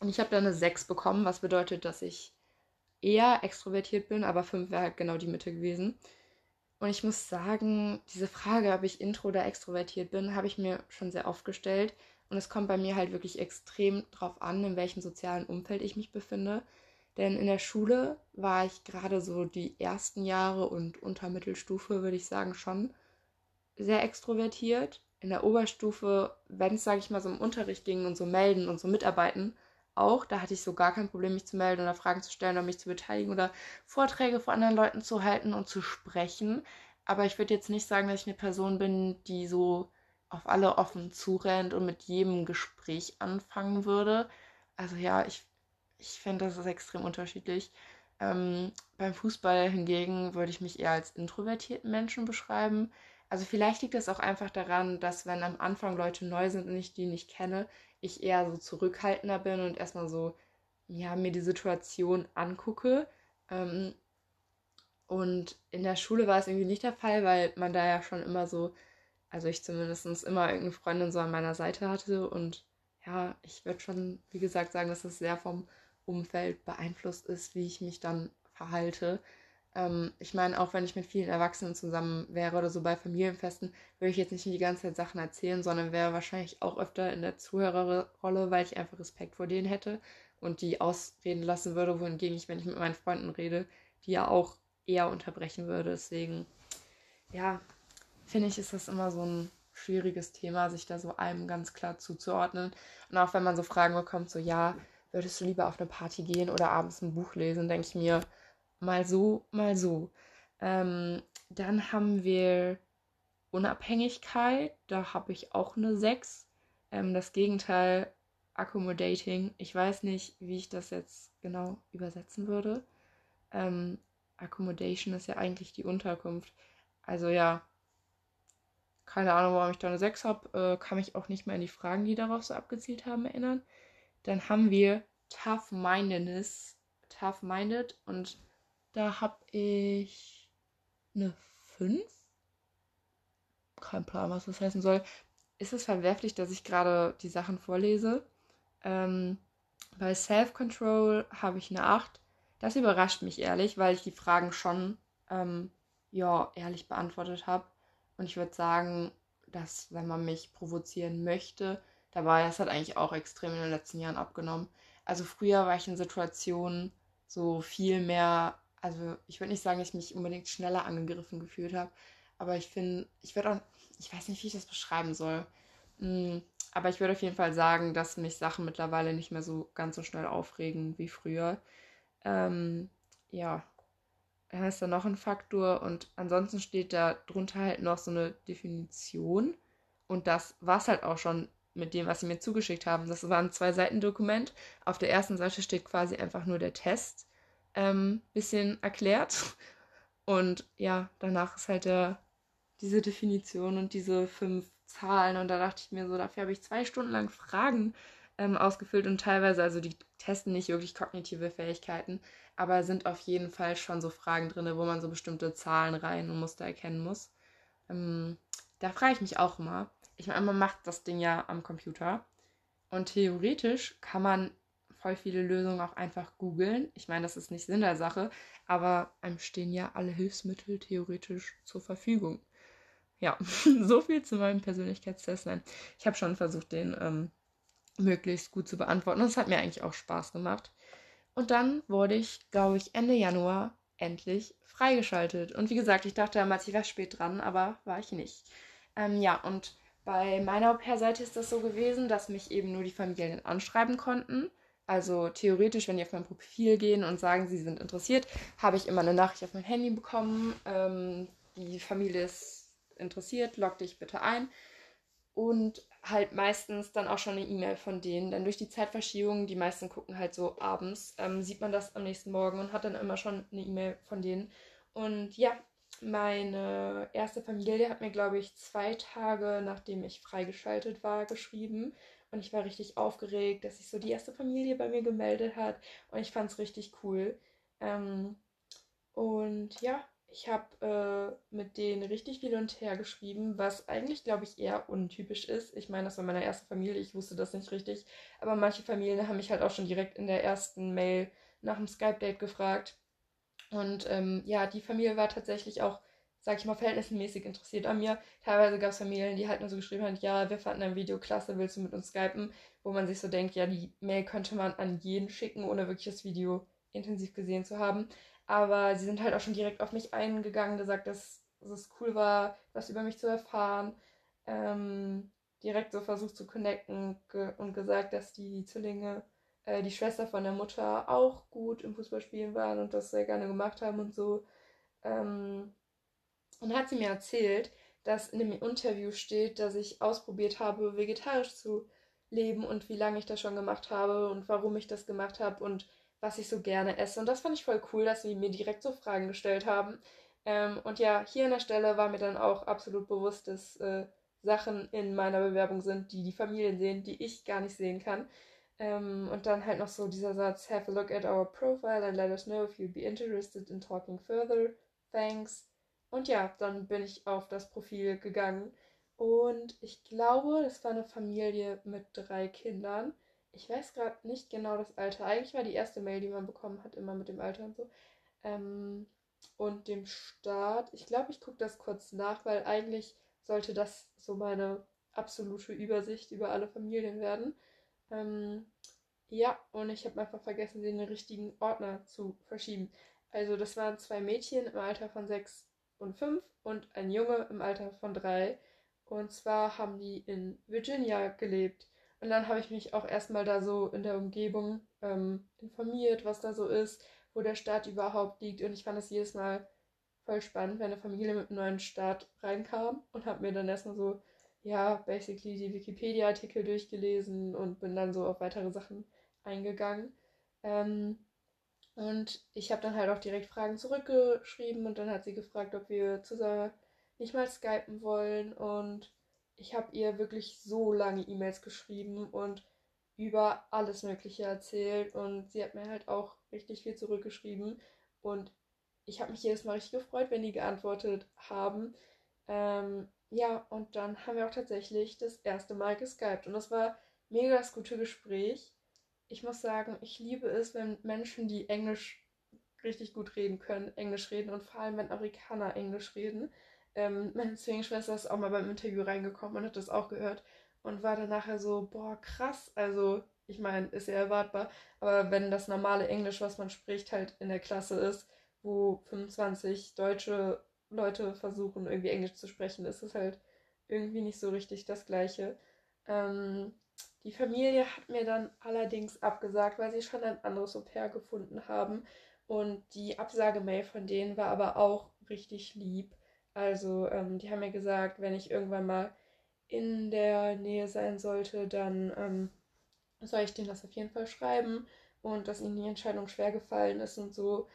und ich habe da eine 6 bekommen, was bedeutet, dass ich eher extrovertiert bin, aber 5 wäre halt genau die Mitte gewesen. Und ich muss sagen, diese Frage, ob ich intro oder extrovertiert bin, habe ich mir schon sehr oft gestellt. Und es kommt bei mir halt wirklich extrem drauf an, in welchem sozialen Umfeld ich mich befinde. Denn in der Schule war ich gerade so die ersten Jahre und unter Mittelstufe, würde ich sagen, schon sehr extrovertiert. In der Oberstufe, wenn es, sage ich mal, so im Unterricht ging und so melden und so mitarbeiten, auch. Da hatte ich so gar kein Problem, mich zu melden oder Fragen zu stellen oder mich zu beteiligen oder Vorträge vor anderen Leuten zu halten und zu sprechen. Aber ich würde jetzt nicht sagen, dass ich eine Person bin, die so auf alle offen zurennt und mit jedem Gespräch anfangen würde. Also ja, ich, ich finde, das ist extrem unterschiedlich. Ähm, beim Fußball hingegen würde ich mich eher als introvertierten Menschen beschreiben. Also vielleicht liegt das auch einfach daran, dass wenn am Anfang Leute neu sind und ich die nicht kenne, ich eher so zurückhaltender bin und erstmal so, ja, mir die Situation angucke. Ähm, und in der Schule war es irgendwie nicht der Fall, weil man da ja schon immer so, also ich zumindest immer irgendeine Freundin so an meiner Seite hatte. Und ja, ich würde schon, wie gesagt, sagen, dass es sehr vom Umfeld beeinflusst ist, wie ich mich dann verhalte. Ähm, ich meine, auch wenn ich mit vielen Erwachsenen zusammen wäre oder so bei Familienfesten, würde ich jetzt nicht die ganze Zeit Sachen erzählen, sondern wäre wahrscheinlich auch öfter in der Zuhörerrolle, weil ich einfach Respekt vor denen hätte und die ausreden lassen würde, wohingegen ich, wenn ich mit meinen Freunden rede, die ja auch eher unterbrechen würde. Deswegen, ja, finde ich, ist das immer so ein schwieriges Thema, sich da so einem ganz klar zuzuordnen. Und auch wenn man so Fragen bekommt, so ja, würdest du lieber auf eine Party gehen oder abends ein Buch lesen, denke ich mir, mal so, mal so. Ähm, dann haben wir Unabhängigkeit, da habe ich auch eine 6. Ähm, das Gegenteil, Accommodating. Ich weiß nicht, wie ich das jetzt genau übersetzen würde. Ähm, Accommodation ist ja eigentlich die Unterkunft. Also ja, keine Ahnung, warum ich da eine 6 habe. Äh, kann mich auch nicht mehr an die Fragen, die darauf so abgezielt haben, erinnern. Dann haben wir Tough-Mindedness. Tough-Minded und da habe ich eine 5. Kein Plan, was das heißen soll. Ist es verwerflich, dass ich gerade die Sachen vorlese? Ähm, bei Self-Control habe ich eine 8. Das überrascht mich ehrlich, weil ich die Fragen schon ähm, ja, ehrlich beantwortet habe. Und ich würde sagen, dass wenn man mich provozieren möchte, dabei, das hat eigentlich auch extrem in den letzten Jahren abgenommen. Also früher war ich in Situationen so viel mehr also ich würde nicht sagen, dass ich mich unbedingt schneller angegriffen gefühlt habe, aber ich finde, ich würde auch, ich weiß nicht, wie ich das beschreiben soll. Hm, aber ich würde auf jeden Fall sagen, dass mich Sachen mittlerweile nicht mehr so ganz so schnell aufregen wie früher. Ähm, ja, ist da noch ein Faktor und ansonsten steht da drunter halt noch so eine Definition und das war es halt auch schon mit dem, was sie mir zugeschickt haben. Das war ein Zwei-Seiten-Dokument. Auf der ersten Seite steht quasi einfach nur der Test ähm, bisschen erklärt. Und ja, danach ist halt der, diese Definition und diese fünf Zahlen. Und da dachte ich mir so, dafür habe ich zwei Stunden lang Fragen ähm, ausgefüllt und teilweise, also die testen nicht wirklich kognitive Fähigkeiten, aber sind auf jeden Fall schon so Fragen drin, wo man so bestimmte Zahlen rein und Muster erkennen muss. Ähm, da frage ich mich auch immer. Ich meine, man macht das Ding ja am Computer. Und theoretisch kann man voll viele Lösungen auch einfach googeln. Ich meine, das ist nicht Sinn der Sache, aber einem stehen ja alle Hilfsmittel theoretisch zur Verfügung. Ja, (laughs) so viel zu meinem Persönlichkeitstest. Nein, ich habe schon versucht, den ähm, möglichst gut zu beantworten. Und es hat mir eigentlich auch Spaß gemacht. Und dann wurde ich, glaube ich, Ende Januar endlich freigeschaltet. Und wie gesagt, ich dachte damals, ich wäre spät dran, aber war ich nicht. Ähm, ja, und bei meiner Au-pair-Seite ist das so gewesen, dass mich eben nur die Familien anschreiben konnten. Also theoretisch, wenn die auf mein Profil gehen und sagen, sie sind interessiert, habe ich immer eine Nachricht auf mein Handy bekommen. Ähm, die Familie ist interessiert, log dich bitte ein. Und halt meistens dann auch schon eine E-Mail von denen. Denn durch die Zeitverschiebung, die meisten gucken halt so abends, ähm, sieht man das am nächsten Morgen und hat dann immer schon eine E-Mail von denen. Und ja, meine erste Familie hat mir, glaube ich, zwei Tage nachdem ich freigeschaltet war, geschrieben und ich war richtig aufgeregt, dass sich so die erste Familie bei mir gemeldet hat. Und ich fand es richtig cool. Ähm, und ja, ich habe äh, mit denen richtig viel und her geschrieben, was eigentlich, glaube ich, eher untypisch ist. Ich meine, das war meine erste Familie, ich wusste das nicht richtig. Aber manche Familien haben mich halt auch schon direkt in der ersten Mail nach dem Skype-Date gefragt. Und ähm, ja, die Familie war tatsächlich auch sag ich mal, verhältnismäßig interessiert an mir. Teilweise gab es Familien, die halt nur so geschrieben haben, ja, wir fanden dein Video klasse, willst du mit uns skypen? Wo man sich so denkt, ja, die Mail könnte man an jeden schicken, ohne wirklich das Video intensiv gesehen zu haben. Aber sie sind halt auch schon direkt auf mich eingegangen, gesagt, dass, dass es cool war, was über mich zu erfahren. Ähm, direkt so versucht zu connecten ge und gesagt, dass die Zwillinge, äh, die Schwester von der Mutter auch gut im Fußballspielen waren und das sehr gerne gemacht haben und so. Ähm, und hat sie mir erzählt, dass in dem Interview steht, dass ich ausprobiert habe, vegetarisch zu Leben und wie lange ich das schon gemacht habe und warum ich das gemacht habe und was ich so gerne esse. Und das fand ich voll cool, dass sie mir direkt so Fragen gestellt haben. Ähm, und ja, hier an der Stelle war mir dann auch absolut bewusst, dass äh, Sachen in meiner Bewerbung sind, die die Familien sehen, die ich gar nicht sehen kann. Ähm, und dann halt noch so dieser Satz, have a look at our profile and let us know if you'd be interested in talking further. Thanks. Und ja, dann bin ich auf das Profil gegangen. Und ich glaube, das war eine Familie mit drei Kindern. Ich weiß gerade nicht genau das Alter. Eigentlich war die erste Mail, die man bekommen hat, immer mit dem Alter und so. Ähm, und dem Start. Ich glaube, ich gucke das kurz nach, weil eigentlich sollte das so meine absolute Übersicht über alle Familien werden. Ähm, ja, und ich habe einfach vergessen, den richtigen Ordner zu verschieben. Also das waren zwei Mädchen im Alter von sechs und fünf und ein Junge im Alter von drei. Und zwar haben die in Virginia gelebt. Und dann habe ich mich auch erstmal da so in der Umgebung ähm, informiert, was da so ist, wo der Staat überhaupt liegt. Und ich fand es jedes Mal voll spannend, wenn eine Familie mit einem neuen Staat reinkam und habe mir dann erstmal so, ja, basically die Wikipedia-Artikel durchgelesen und bin dann so auf weitere Sachen eingegangen. Ähm, und ich habe dann halt auch direkt Fragen zurückgeschrieben und dann hat sie gefragt, ob wir zusammen nicht mal skypen wollen. Und ich habe ihr wirklich so lange E-Mails geschrieben und über alles Mögliche erzählt. Und sie hat mir halt auch richtig viel zurückgeschrieben. Und ich habe mich jedes Mal richtig gefreut, wenn die geantwortet haben. Ähm, ja, und dann haben wir auch tatsächlich das erste Mal geskypt. Und das war mega das gute Gespräch ich muss sagen, ich liebe es, wenn Menschen, die Englisch richtig gut reden können, Englisch reden und vor allem, wenn Amerikaner Englisch reden. Ähm, meine Zwillingsschwester ist auch mal beim Interview reingekommen und hat das auch gehört und war dann nachher so, boah, krass. Also, ich meine, ist ja erwartbar, aber wenn das normale Englisch, was man spricht, halt in der Klasse ist, wo 25 deutsche Leute versuchen, irgendwie Englisch zu sprechen, ist es halt irgendwie nicht so richtig das Gleiche. Ähm, die Familie hat mir dann allerdings abgesagt, weil sie schon ein anderes Au-pair gefunden haben. Und die Absagemail von denen war aber auch richtig lieb. Also, ähm, die haben mir gesagt, wenn ich irgendwann mal in der Nähe sein sollte, dann ähm, soll ich denen das auf jeden Fall schreiben und dass ihnen die Entscheidung schwer gefallen ist und so.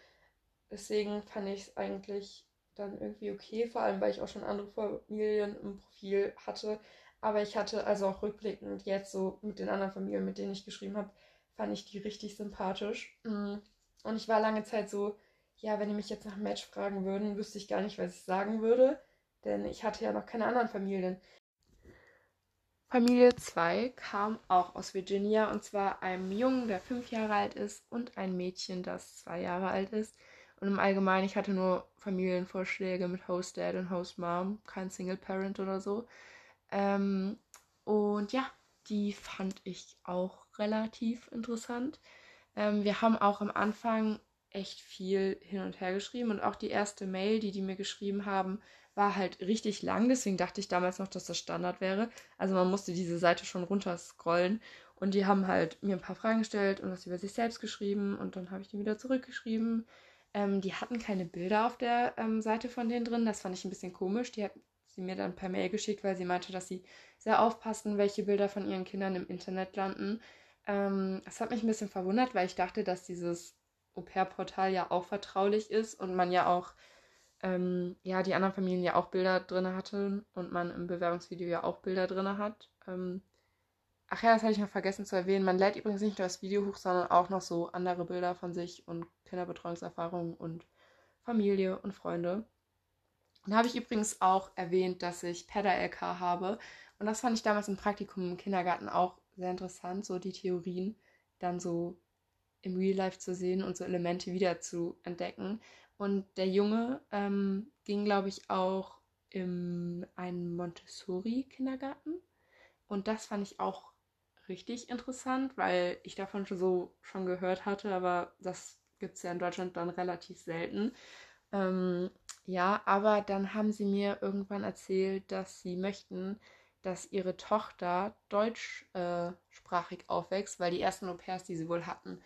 Deswegen fand ich es eigentlich dann irgendwie okay, vor allem weil ich auch schon andere Familien im Profil hatte. Aber ich hatte also auch rückblickend jetzt so mit den anderen Familien, mit denen ich geschrieben habe, fand ich die richtig sympathisch. Mm. Und ich war lange Zeit so, ja, wenn die mich jetzt nach Match fragen würden, wüsste ich gar nicht, was ich sagen würde. Denn ich hatte ja noch keine anderen Familien. Familie 2 kam auch aus Virginia und zwar einem Jungen, der fünf Jahre alt ist und ein Mädchen, das zwei Jahre alt ist. Und im Allgemeinen, ich hatte nur Familienvorschläge mit Host Dad und Host Mom, kein Single Parent oder so. Ähm, und ja, die fand ich auch relativ interessant. Ähm, wir haben auch am Anfang echt viel hin und her geschrieben und auch die erste Mail, die die mir geschrieben haben, war halt richtig lang. Deswegen dachte ich damals noch, dass das Standard wäre. Also man musste diese Seite schon runterscrollen und die haben halt mir ein paar Fragen gestellt und was über sich selbst geschrieben und dann habe ich die wieder zurückgeschrieben. Ähm, die hatten keine Bilder auf der ähm, Seite von denen drin. Das fand ich ein bisschen komisch. Die hatten sie mir dann per Mail geschickt, weil sie meinte, dass sie sehr aufpassen, welche Bilder von ihren Kindern im Internet landen. Ähm, das hat mich ein bisschen verwundert, weil ich dachte, dass dieses Au-pair-Portal ja auch vertraulich ist und man ja auch, ähm, ja, die anderen Familien ja auch Bilder drin hatten und man im Bewerbungsvideo ja auch Bilder drin hat. Ähm, ach ja, das hatte ich noch vergessen zu erwähnen. Man lädt übrigens nicht nur das Video hoch, sondern auch noch so andere Bilder von sich und Kinderbetreuungserfahrungen und Familie und Freunde. Und da habe ich übrigens auch erwähnt, dass ich PEDA-LK habe. Und das fand ich damals im Praktikum im Kindergarten auch sehr interessant, so die Theorien dann so im Real Life zu sehen und so Elemente wieder zu entdecken. Und der Junge ähm, ging, glaube ich, auch in einen Montessori-Kindergarten. Und das fand ich auch richtig interessant, weil ich davon schon so schon gehört hatte, aber das gibt es ja in Deutschland dann relativ selten. Ähm, ja, aber dann haben sie mir irgendwann erzählt, dass sie möchten, dass ihre Tochter deutschsprachig äh, aufwächst, weil die ersten Au-pairs, die sie wohl hatten,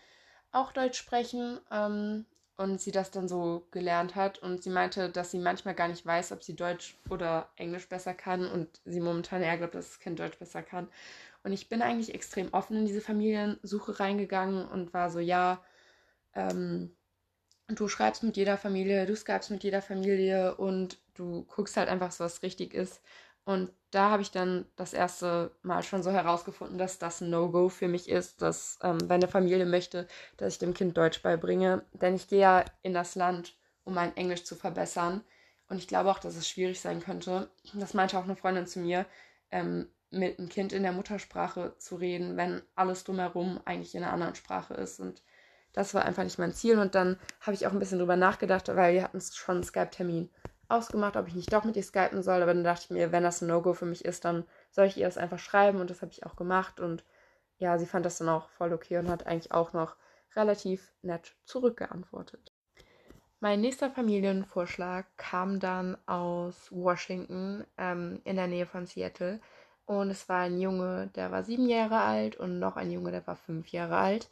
auch Deutsch sprechen ähm, und sie das dann so gelernt hat. Und sie meinte, dass sie manchmal gar nicht weiß, ob sie Deutsch oder Englisch besser kann und sie momentan eher glaubt, dass das Kind Deutsch besser kann. Und ich bin eigentlich extrem offen in diese Familiensuche reingegangen und war so, ja, ähm, du schreibst mit jeder Familie, du skypst mit jeder Familie und du guckst halt einfach was richtig ist. Und da habe ich dann das erste Mal schon so herausgefunden, dass das ein No-Go für mich ist, dass ähm, wenn eine Familie möchte, dass ich dem Kind Deutsch beibringe. Denn ich gehe ja in das Land, um mein Englisch zu verbessern. Und ich glaube auch, dass es schwierig sein könnte. Das meinte auch eine Freundin zu mir, ähm, mit einem Kind in der Muttersprache zu reden, wenn alles drumherum eigentlich in einer anderen Sprache ist. Und das war einfach nicht mein Ziel. Und dann habe ich auch ein bisschen drüber nachgedacht, weil wir hatten schon einen Skype-Termin ausgemacht, ob ich nicht doch mit ihr skypen soll. Aber dann dachte ich mir, wenn das ein No-Go für mich ist, dann soll ich ihr das einfach schreiben. Und das habe ich auch gemacht. Und ja, sie fand das dann auch voll okay und hat eigentlich auch noch relativ nett zurückgeantwortet. Mein nächster Familienvorschlag kam dann aus Washington ähm, in der Nähe von Seattle. Und es war ein Junge, der war sieben Jahre alt und noch ein Junge, der war fünf Jahre alt.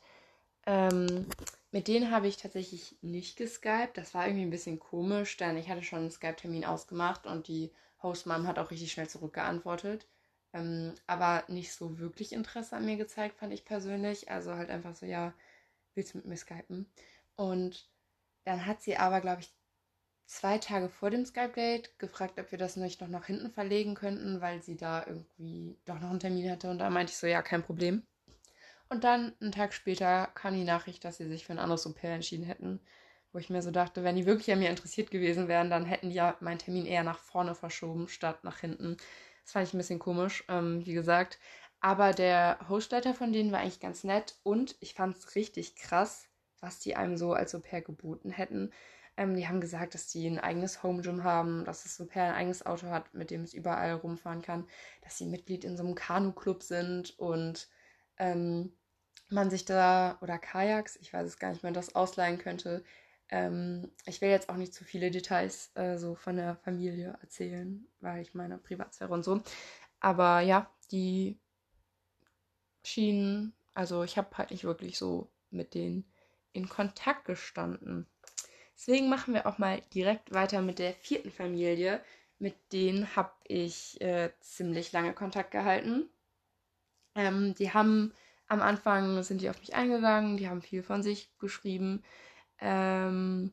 Ähm, mit denen habe ich tatsächlich nicht geskypt. Das war irgendwie ein bisschen komisch, denn ich hatte schon einen Skype-Termin ausgemacht und die Hostmom hat auch richtig schnell zurückgeantwortet. Ähm, aber nicht so wirklich Interesse an mir gezeigt, fand ich persönlich. Also halt einfach so, ja, willst du mit mir skypen? Und dann hat sie aber, glaube ich, zwei Tage vor dem Skype-Date gefragt, ob wir das nicht noch nach hinten verlegen könnten, weil sie da irgendwie doch noch einen Termin hatte. Und da meinte ich so, ja, kein Problem. Und dann, einen Tag später, kam die Nachricht, dass sie sich für ein anderes Au-pair entschieden hätten. Wo ich mir so dachte, wenn die wirklich an mir interessiert gewesen wären, dann hätten die ja meinen Termin eher nach vorne verschoben, statt nach hinten. Das fand ich ein bisschen komisch, ähm, wie gesagt. Aber der Hostleiter von denen war eigentlich ganz nett und ich fand es richtig krass, was die einem so als Au-pair geboten hätten. Ähm, die haben gesagt, dass die ein eigenes Home Gym haben, dass das Au-pair ein eigenes Auto hat, mit dem es überall rumfahren kann, dass sie Mitglied in so einem Kanu-Club sind und ähm, man sich da, oder Kajaks, ich weiß es gar nicht mehr, das ausleihen könnte. Ähm, ich will jetzt auch nicht zu viele Details äh, so von der Familie erzählen, weil ich meine Privatsphäre und so. Aber ja, die schienen, also ich habe halt nicht wirklich so mit denen in Kontakt gestanden. Deswegen machen wir auch mal direkt weiter mit der vierten Familie. Mit denen habe ich äh, ziemlich lange Kontakt gehalten. Ähm, die haben am Anfang sind die auf mich eingegangen, die haben viel von sich geschrieben. Ähm,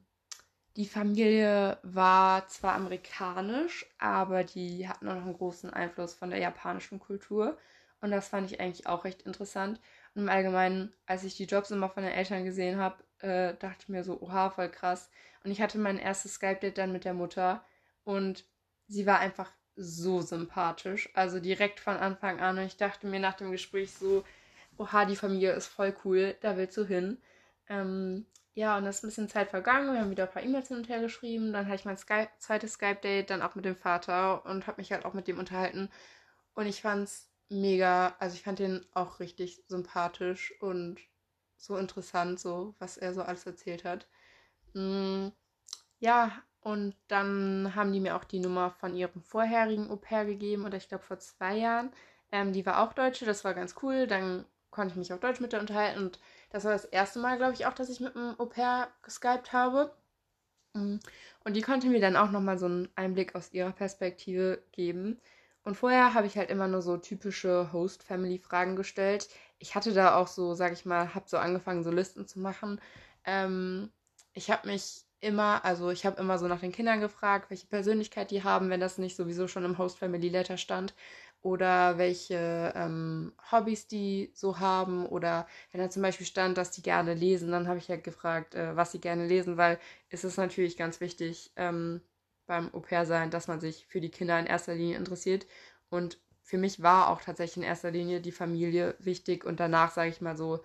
die Familie war zwar amerikanisch, aber die hatten auch noch einen großen Einfluss von der japanischen Kultur. Und das fand ich eigentlich auch recht interessant. Und im Allgemeinen, als ich die Jobs immer von den Eltern gesehen habe, äh, dachte ich mir so, oha, voll krass. Und ich hatte mein erstes Skype-Date dann mit der Mutter und sie war einfach so sympathisch. Also direkt von Anfang an. Und ich dachte mir nach dem Gespräch so, oha, die Familie ist voll cool, da willst du hin. Ähm, ja, und dann ist ein bisschen Zeit vergangen. Wir haben wieder ein paar E-Mails hin und her geschrieben. Dann hatte ich mein Skype, zweites Skype-Date, dann auch mit dem Vater und habe mich halt auch mit dem unterhalten. Und ich fand's mega, also ich fand den auch richtig sympathisch und so interessant, so was er so alles erzählt hat. Mm, ja, und dann haben die mir auch die Nummer von ihrem vorherigen Au-pair gegeben, oder ich glaube vor zwei Jahren. Ähm, die war auch Deutsche, das war ganz cool. Dann konnte ich mich auf Deutsch mit der unterhalten. Und das war das erste Mal, glaube ich, auch, dass ich mit einem Au-pair geskypt habe. Mm. Und die konnte mir dann auch nochmal so einen Einblick aus ihrer Perspektive geben. Und vorher habe ich halt immer nur so typische Host-Family-Fragen gestellt. Ich hatte da auch so, sag ich mal, habe so angefangen, so Listen zu machen. Ähm, ich habe mich immer, also ich habe immer so nach den Kindern gefragt, welche Persönlichkeit die haben, wenn das nicht sowieso schon im Host-Family-Letter stand oder welche ähm, Hobbys die so haben oder wenn da zum Beispiel stand, dass die gerne lesen, dann habe ich halt gefragt, äh, was sie gerne lesen, weil es ist natürlich ganz wichtig ähm, beim Au-pair-Sein, dass man sich für die Kinder in erster Linie interessiert und für mich war auch tatsächlich in erster Linie die Familie wichtig und danach, sage ich mal so,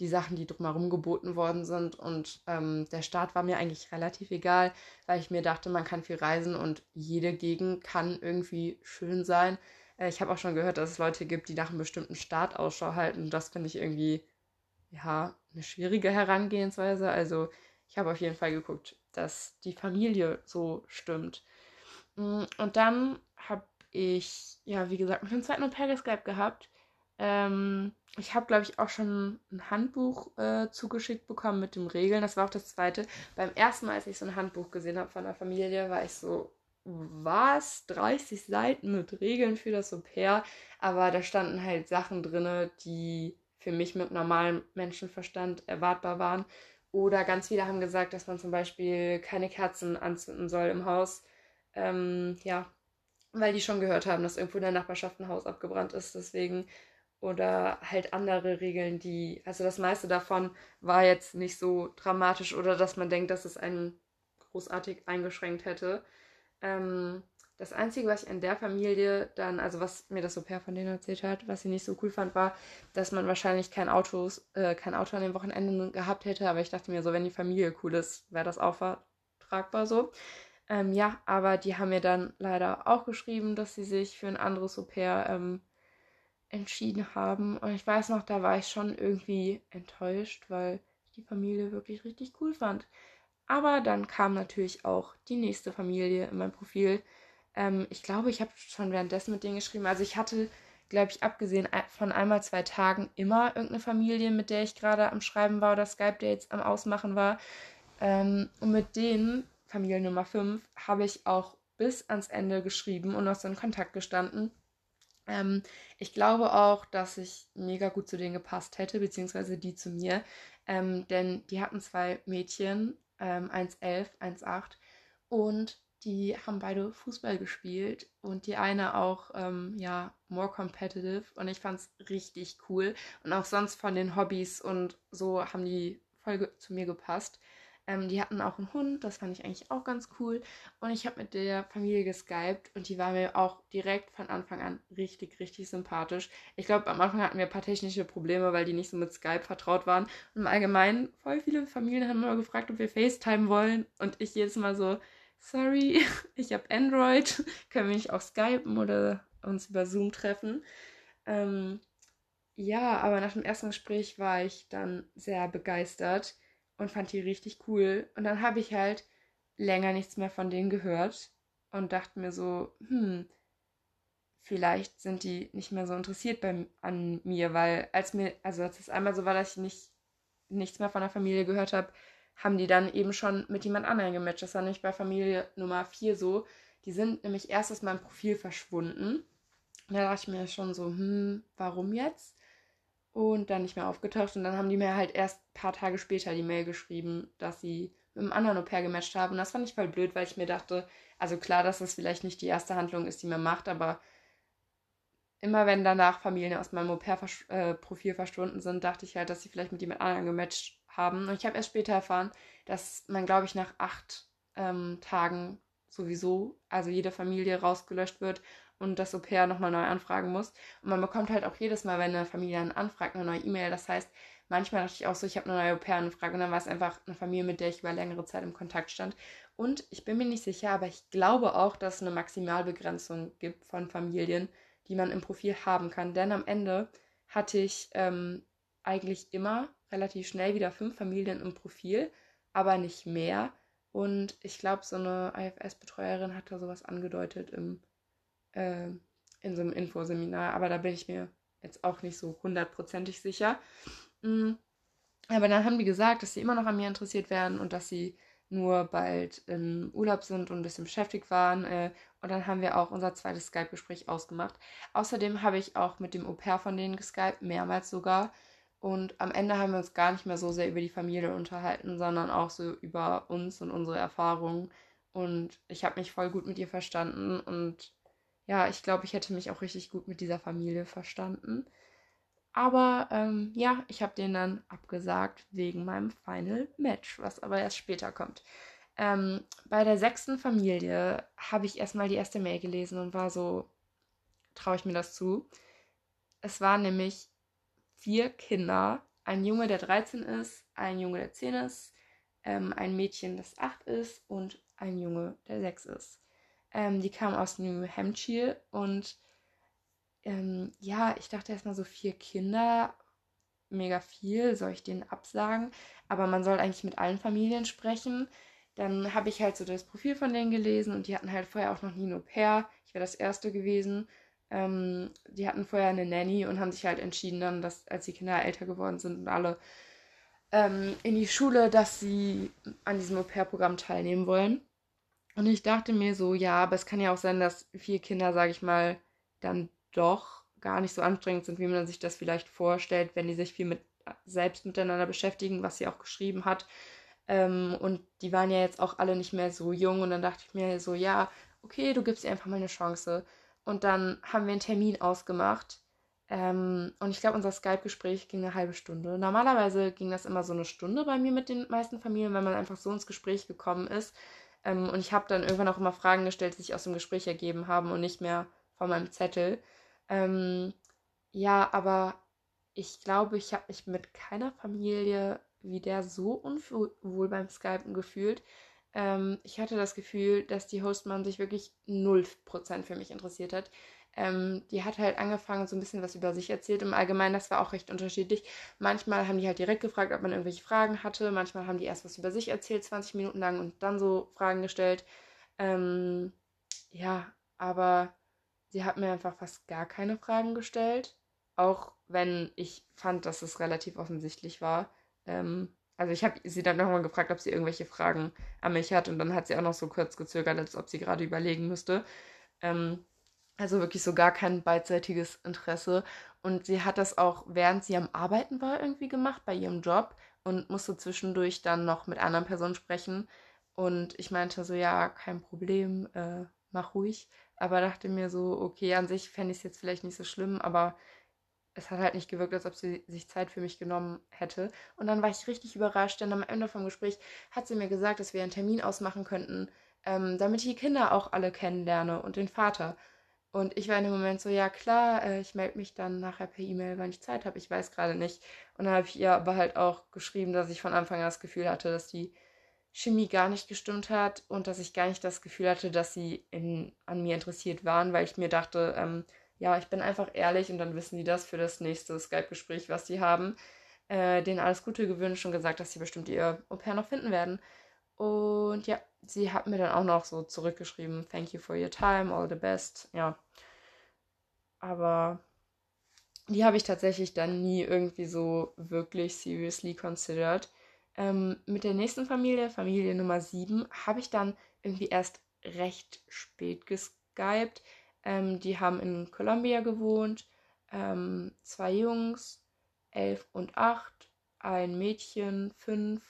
die Sachen, die drumherum geboten worden sind. Und ähm, der Start war mir eigentlich relativ egal, weil ich mir dachte, man kann viel reisen und jede Gegend kann irgendwie schön sein. Äh, ich habe auch schon gehört, dass es Leute gibt, die nach einem bestimmten Start Ausschau halten. Das finde ich irgendwie, ja, eine schwierige Herangehensweise. Also ich habe auf jeden Fall geguckt, dass die Familie so stimmt. Mm, und dann habe ich, ja, wie gesagt, mit dem zweiten Au Skype gehabt. Ähm, ich habe, glaube ich, auch schon ein Handbuch äh, zugeschickt bekommen mit den Regeln. Das war auch das zweite. Beim ersten Mal, als ich so ein Handbuch gesehen habe von der Familie, war ich so, was 30 Seiten mit Regeln für das Au pair, aber da standen halt Sachen drin, die für mich mit normalem Menschenverstand erwartbar waren. Oder ganz viele haben gesagt, dass man zum Beispiel keine Kerzen anzünden soll im Haus. Ähm, ja, weil die schon gehört haben, dass irgendwo in der Nachbarschaft ein Haus abgebrannt ist. Deswegen. Oder halt andere Regeln, die. Also das meiste davon war jetzt nicht so dramatisch oder dass man denkt, dass es einen großartig eingeschränkt hätte. Ähm, das Einzige, was ich an der Familie dann, also was mir das Au-pair von denen erzählt hat, was sie nicht so cool fand, war, dass man wahrscheinlich kein, Autos, äh, kein Auto an den Wochenenden gehabt hätte. Aber ich dachte mir so, wenn die Familie cool ist, wäre das auch vertragbar so. Ähm, ja, aber die haben mir dann leider auch geschrieben, dass sie sich für ein anderes Au-pair ähm, entschieden haben. Und ich weiß noch, da war ich schon irgendwie enttäuscht, weil ich die Familie wirklich richtig cool fand. Aber dann kam natürlich auch die nächste Familie in mein Profil. Ähm, ich glaube, ich habe schon währenddessen mit denen geschrieben. Also ich hatte, glaube ich, abgesehen von einmal zwei Tagen immer irgendeine Familie, mit der ich gerade am Schreiben war oder Skype-Dates am Ausmachen war. Ähm, und mit denen, Familie Nummer 5, habe ich auch bis ans Ende geschrieben und noch so in Kontakt gestanden. Ähm, ich glaube auch, dass ich mega gut zu denen gepasst hätte, beziehungsweise die zu mir. Ähm, denn die hatten zwei Mädchen, ähm, 1,11, 1,8 und die haben beide Fußball gespielt und die eine auch, ähm, ja, more competitive. Und ich fand es richtig cool. Und auch sonst von den Hobbys und so haben die voll zu mir gepasst. Ähm, die hatten auch einen Hund, das fand ich eigentlich auch ganz cool. Und ich habe mit der Familie geskypt und die war mir auch direkt von Anfang an richtig, richtig sympathisch. Ich glaube, am Anfang hatten wir ein paar technische Probleme, weil die nicht so mit Skype vertraut waren. Und im Allgemeinen, voll viele Familien haben immer gefragt, ob wir FaceTime wollen. Und ich jedes Mal so, sorry, (laughs) ich habe Android, (laughs) können wir nicht auch skypen oder uns über Zoom treffen. Ähm, ja, aber nach dem ersten Gespräch war ich dann sehr begeistert und fand die richtig cool. Und dann habe ich halt länger nichts mehr von denen gehört und dachte mir so, hm, vielleicht sind die nicht mehr so interessiert bei, an mir, weil als mir, also als es einmal so war, dass ich nicht, nichts mehr von der Familie gehört habe, haben die dann eben schon mit jemand anderem gematcht. Das war nämlich bei Familie Nummer 4 so. Die sind nämlich erst aus meinem Profil verschwunden. Und da dachte ich mir schon so, hm, warum jetzt? Und dann nicht mehr aufgetaucht. Und dann haben die mir halt erst ein paar Tage später die Mail geschrieben, dass sie mit einem anderen Au-pair gematcht haben. Und das fand ich voll blöd, weil ich mir dachte, also klar, dass das vielleicht nicht die erste Handlung ist, die man macht, aber immer wenn danach Familien aus meinem Au-pair-Profil äh, verschwunden sind, dachte ich halt, dass sie vielleicht mit jemand anderem gematcht haben. Und ich habe erst später erfahren, dass man, glaube ich, nach acht ähm, Tagen sowieso, also jede Familie rausgelöscht wird und das Au-pair nochmal neu anfragen muss. Und man bekommt halt auch jedes Mal, wenn eine Familie einen anfragt, eine neue E-Mail. Das heißt, manchmal dachte ich auch so, ich habe eine neue Au-pair-Anfrage und dann war es einfach eine Familie, mit der ich über längere Zeit im Kontakt stand. Und ich bin mir nicht sicher, aber ich glaube auch, dass es eine Maximalbegrenzung gibt von Familien, die man im Profil haben kann. Denn am Ende hatte ich ähm, eigentlich immer relativ schnell wieder fünf Familien im Profil, aber nicht mehr. Und ich glaube, so eine IFS-Betreuerin hat da sowas angedeutet im äh, in so einem Infoseminar, aber da bin ich mir jetzt auch nicht so hundertprozentig sicher. Mhm. Aber dann haben die gesagt, dass sie immer noch an mir interessiert werden und dass sie nur bald im Urlaub sind und ein bisschen beschäftigt waren. Äh, und dann haben wir auch unser zweites Skype-Gespräch ausgemacht. Außerdem habe ich auch mit dem Au-pair von denen geskypt, mehrmals sogar. Und am Ende haben wir uns gar nicht mehr so sehr über die Familie unterhalten, sondern auch so über uns und unsere Erfahrungen. Und ich habe mich voll gut mit ihr verstanden und ja, ich glaube, ich hätte mich auch richtig gut mit dieser Familie verstanden. Aber ähm, ja, ich habe den dann abgesagt wegen meinem Final Match, was aber erst später kommt. Ähm, bei der sechsten Familie habe ich erstmal die erste Mail gelesen und war so, traue ich mir das zu? Es waren nämlich vier Kinder, ein Junge, der 13 ist, ein Junge, der 10 ist, ähm, ein Mädchen, das 8 ist und ein Junge, der 6 ist. Ähm, die kam aus New Hampshire und ähm, ja, ich dachte erstmal so vier Kinder, mega viel, soll ich denen absagen? Aber man soll eigentlich mit allen Familien sprechen. Dann habe ich halt so das Profil von denen gelesen und die hatten halt vorher auch noch nie ein Au-pair. Ich wäre das erste gewesen. Ähm, die hatten vorher eine Nanny und haben sich halt entschieden dann, dass als die Kinder älter geworden sind und alle ähm, in die Schule, dass sie an diesem Au-pair-Programm teilnehmen wollen. Und ich dachte mir so, ja, aber es kann ja auch sein, dass vier Kinder, sage ich mal, dann doch gar nicht so anstrengend sind, wie man sich das vielleicht vorstellt, wenn die sich viel mit selbst miteinander beschäftigen, was sie auch geschrieben hat. Ähm, und die waren ja jetzt auch alle nicht mehr so jung. Und dann dachte ich mir so, ja, okay, du gibst ihr einfach mal eine Chance. Und dann haben wir einen Termin ausgemacht. Ähm, und ich glaube, unser Skype-Gespräch ging eine halbe Stunde. Normalerweise ging das immer so eine Stunde bei mir mit den meisten Familien, wenn man einfach so ins Gespräch gekommen ist. Ähm, und ich habe dann irgendwann auch immer Fragen gestellt, die sich aus dem Gespräch ergeben haben und nicht mehr von meinem Zettel. Ähm, ja, aber ich glaube, ich habe mich mit keiner Familie wie der so unwohl beim Skypen gefühlt. Ähm, ich hatte das Gefühl, dass die Hostmann sich wirklich 0% für mich interessiert hat. Ähm, die hat halt angefangen, so ein bisschen was über sich erzählt. Im Allgemeinen, das war auch recht unterschiedlich. Manchmal haben die halt direkt gefragt, ob man irgendwelche Fragen hatte. Manchmal haben die erst was über sich erzählt, 20 Minuten lang und dann so Fragen gestellt. Ähm, ja, aber sie hat mir einfach fast gar keine Fragen gestellt. Auch wenn ich fand, dass es relativ offensichtlich war. Ähm, also ich habe sie dann nochmal gefragt, ob sie irgendwelche Fragen an mich hat und dann hat sie auch noch so kurz gezögert, als ob sie gerade überlegen müsste. Ähm, also wirklich so gar kein beidseitiges Interesse. Und sie hat das auch, während sie am Arbeiten war, irgendwie gemacht bei ihrem Job und musste zwischendurch dann noch mit anderen Personen sprechen. Und ich meinte so, ja, kein Problem, äh, mach ruhig. Aber dachte mir so, okay, an sich fände ich es jetzt vielleicht nicht so schlimm, aber es hat halt nicht gewirkt, als ob sie sich Zeit für mich genommen hätte. Und dann war ich richtig überrascht, denn am Ende vom Gespräch hat sie mir gesagt, dass wir einen Termin ausmachen könnten, ähm, damit ich die Kinder auch alle kennenlerne und den Vater. Und ich war in dem Moment so, ja klar, äh, ich melde mich dann nachher per E-Mail, wann ich Zeit habe. Ich weiß gerade nicht. Und dann habe ich ihr aber halt auch geschrieben, dass ich von Anfang an das Gefühl hatte, dass die Chemie gar nicht gestimmt hat und dass ich gar nicht das Gefühl hatte, dass sie in, an mir interessiert waren, weil ich mir dachte, ähm, ja, ich bin einfach ehrlich und dann wissen die das für das nächste Skype-Gespräch, was die haben. Äh, denen alles Gute gewünscht und gesagt, dass sie bestimmt ihr Au-pair noch finden werden. Und ja, sie hat mir dann auch noch so zurückgeschrieben, thank you for your time, all the best. Ja. Aber die habe ich tatsächlich dann nie irgendwie so wirklich seriously considered. Ähm, mit der nächsten Familie, Familie Nummer 7, habe ich dann irgendwie erst recht spät geskypt. Ähm, die haben in Columbia gewohnt. Ähm, zwei Jungs, elf und acht, ein Mädchen, fünf.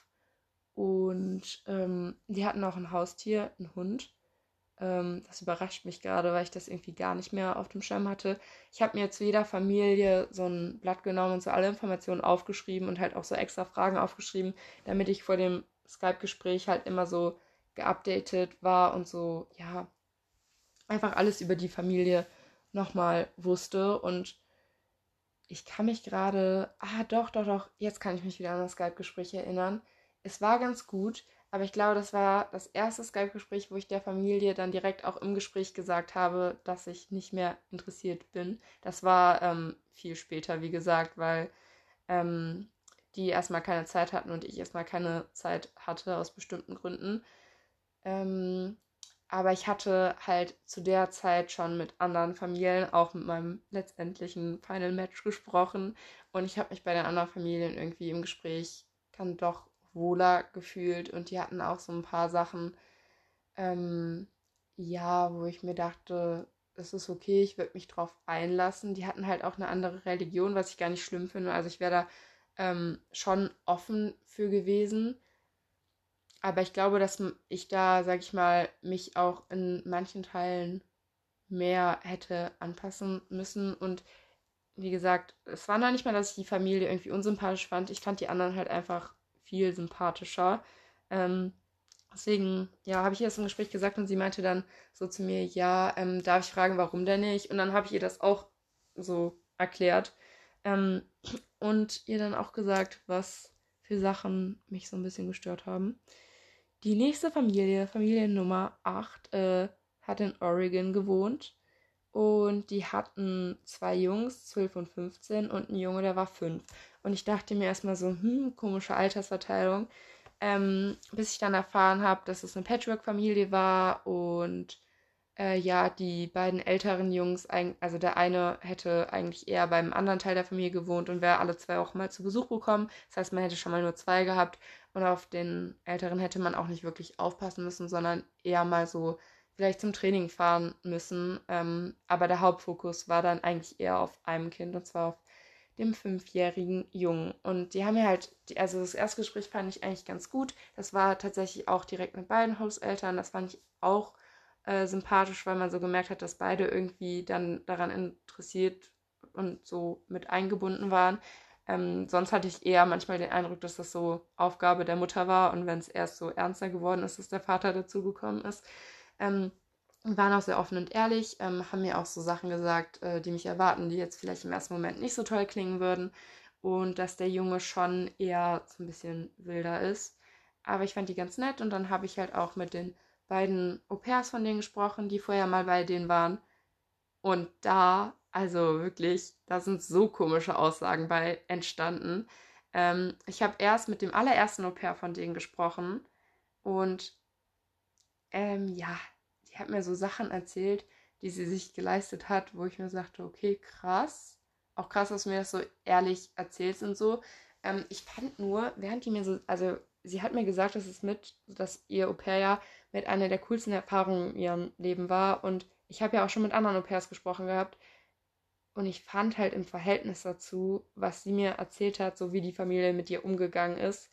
Und ähm, die hatten auch ein Haustier, einen Hund. Ähm, das überrascht mich gerade, weil ich das irgendwie gar nicht mehr auf dem Schirm hatte. Ich habe mir zu jeder Familie so ein Blatt genommen und so alle Informationen aufgeschrieben und halt auch so extra Fragen aufgeschrieben, damit ich vor dem Skype-Gespräch halt immer so geupdatet war und so, ja, einfach alles über die Familie nochmal wusste. Und ich kann mich gerade, ah doch, doch, doch, jetzt kann ich mich wieder an das Skype-Gespräch erinnern. Es war ganz gut, aber ich glaube, das war das erste Skype-Gespräch, wo ich der Familie dann direkt auch im Gespräch gesagt habe, dass ich nicht mehr interessiert bin. Das war ähm, viel später, wie gesagt, weil ähm, die erstmal keine Zeit hatten und ich erstmal keine Zeit hatte aus bestimmten Gründen. Ähm, aber ich hatte halt zu der Zeit schon mit anderen Familien, auch mit meinem letztendlichen Final Match gesprochen. Und ich habe mich bei den anderen Familien irgendwie im Gespräch dann doch wohler gefühlt. Und die hatten auch so ein paar Sachen, ähm, ja, wo ich mir dachte, es ist okay, ich würde mich drauf einlassen. Die hatten halt auch eine andere Religion, was ich gar nicht schlimm finde. Also ich wäre da ähm, schon offen für gewesen. Aber ich glaube, dass ich da, sag ich mal, mich auch in manchen Teilen mehr hätte anpassen müssen. Und wie gesagt, es war noch nicht mal, dass ich die Familie irgendwie unsympathisch fand. Ich fand die anderen halt einfach viel sympathischer. Ähm, deswegen, ja, habe ich ihr das im Gespräch gesagt und sie meinte dann so zu mir, ja, ähm, darf ich fragen, warum denn nicht? Und dann habe ich ihr das auch so erklärt. Ähm, und ihr dann auch gesagt, was für Sachen mich so ein bisschen gestört haben. Die nächste Familie, Familie Nummer 8, äh, hat in Oregon gewohnt. Und die hatten zwei Jungs, 12 und 15, und ein Junge, der war 5. Und ich dachte mir erstmal so, hm, komische Altersverteilung. Ähm, bis ich dann erfahren habe, dass es eine Patchwork-Familie war und äh, ja, die beiden älteren Jungs, also der eine hätte eigentlich eher beim anderen Teil der Familie gewohnt und wäre alle zwei Wochen mal zu Besuch gekommen. Das heißt, man hätte schon mal nur zwei gehabt und auf den älteren hätte man auch nicht wirklich aufpassen müssen, sondern eher mal so vielleicht zum Training fahren müssen. Ähm, aber der Hauptfokus war dann eigentlich eher auf einem Kind und zwar auf dem fünfjährigen Jungen. Und die haben mir halt, also das Erstgespräch fand ich eigentlich ganz gut. Das war tatsächlich auch direkt mit beiden Hauseltern. Das fand ich auch äh, sympathisch, weil man so gemerkt hat, dass beide irgendwie dann daran interessiert und so mit eingebunden waren. Ähm, sonst hatte ich eher manchmal den Eindruck, dass das so Aufgabe der Mutter war und wenn es erst so ernster geworden ist, dass der Vater dazugekommen ist. Ähm, waren auch sehr offen und ehrlich, ähm, haben mir auch so Sachen gesagt, äh, die mich erwarten, die jetzt vielleicht im ersten Moment nicht so toll klingen würden. Und dass der Junge schon eher so ein bisschen wilder ist. Aber ich fand die ganz nett und dann habe ich halt auch mit den beiden Au-pairs von denen gesprochen, die vorher mal bei denen waren. Und da, also wirklich, da sind so komische Aussagen bei entstanden. Ähm, ich habe erst mit dem allerersten Au-pair von denen gesprochen und ähm, ja, die hat mir so Sachen erzählt, die sie sich geleistet hat, wo ich mir sagte, okay, krass. Auch krass, dass du mir das so ehrlich erzählst und so. Ähm, ich fand nur, während die mir so, also sie hat mir gesagt, dass es mit, dass ihr Au-pair ja mit einer der coolsten Erfahrungen in ihrem Leben war. Und ich habe ja auch schon mit anderen Au-pairs gesprochen gehabt. Und ich fand halt im Verhältnis dazu, was sie mir erzählt hat, so wie die Familie mit ihr umgegangen ist,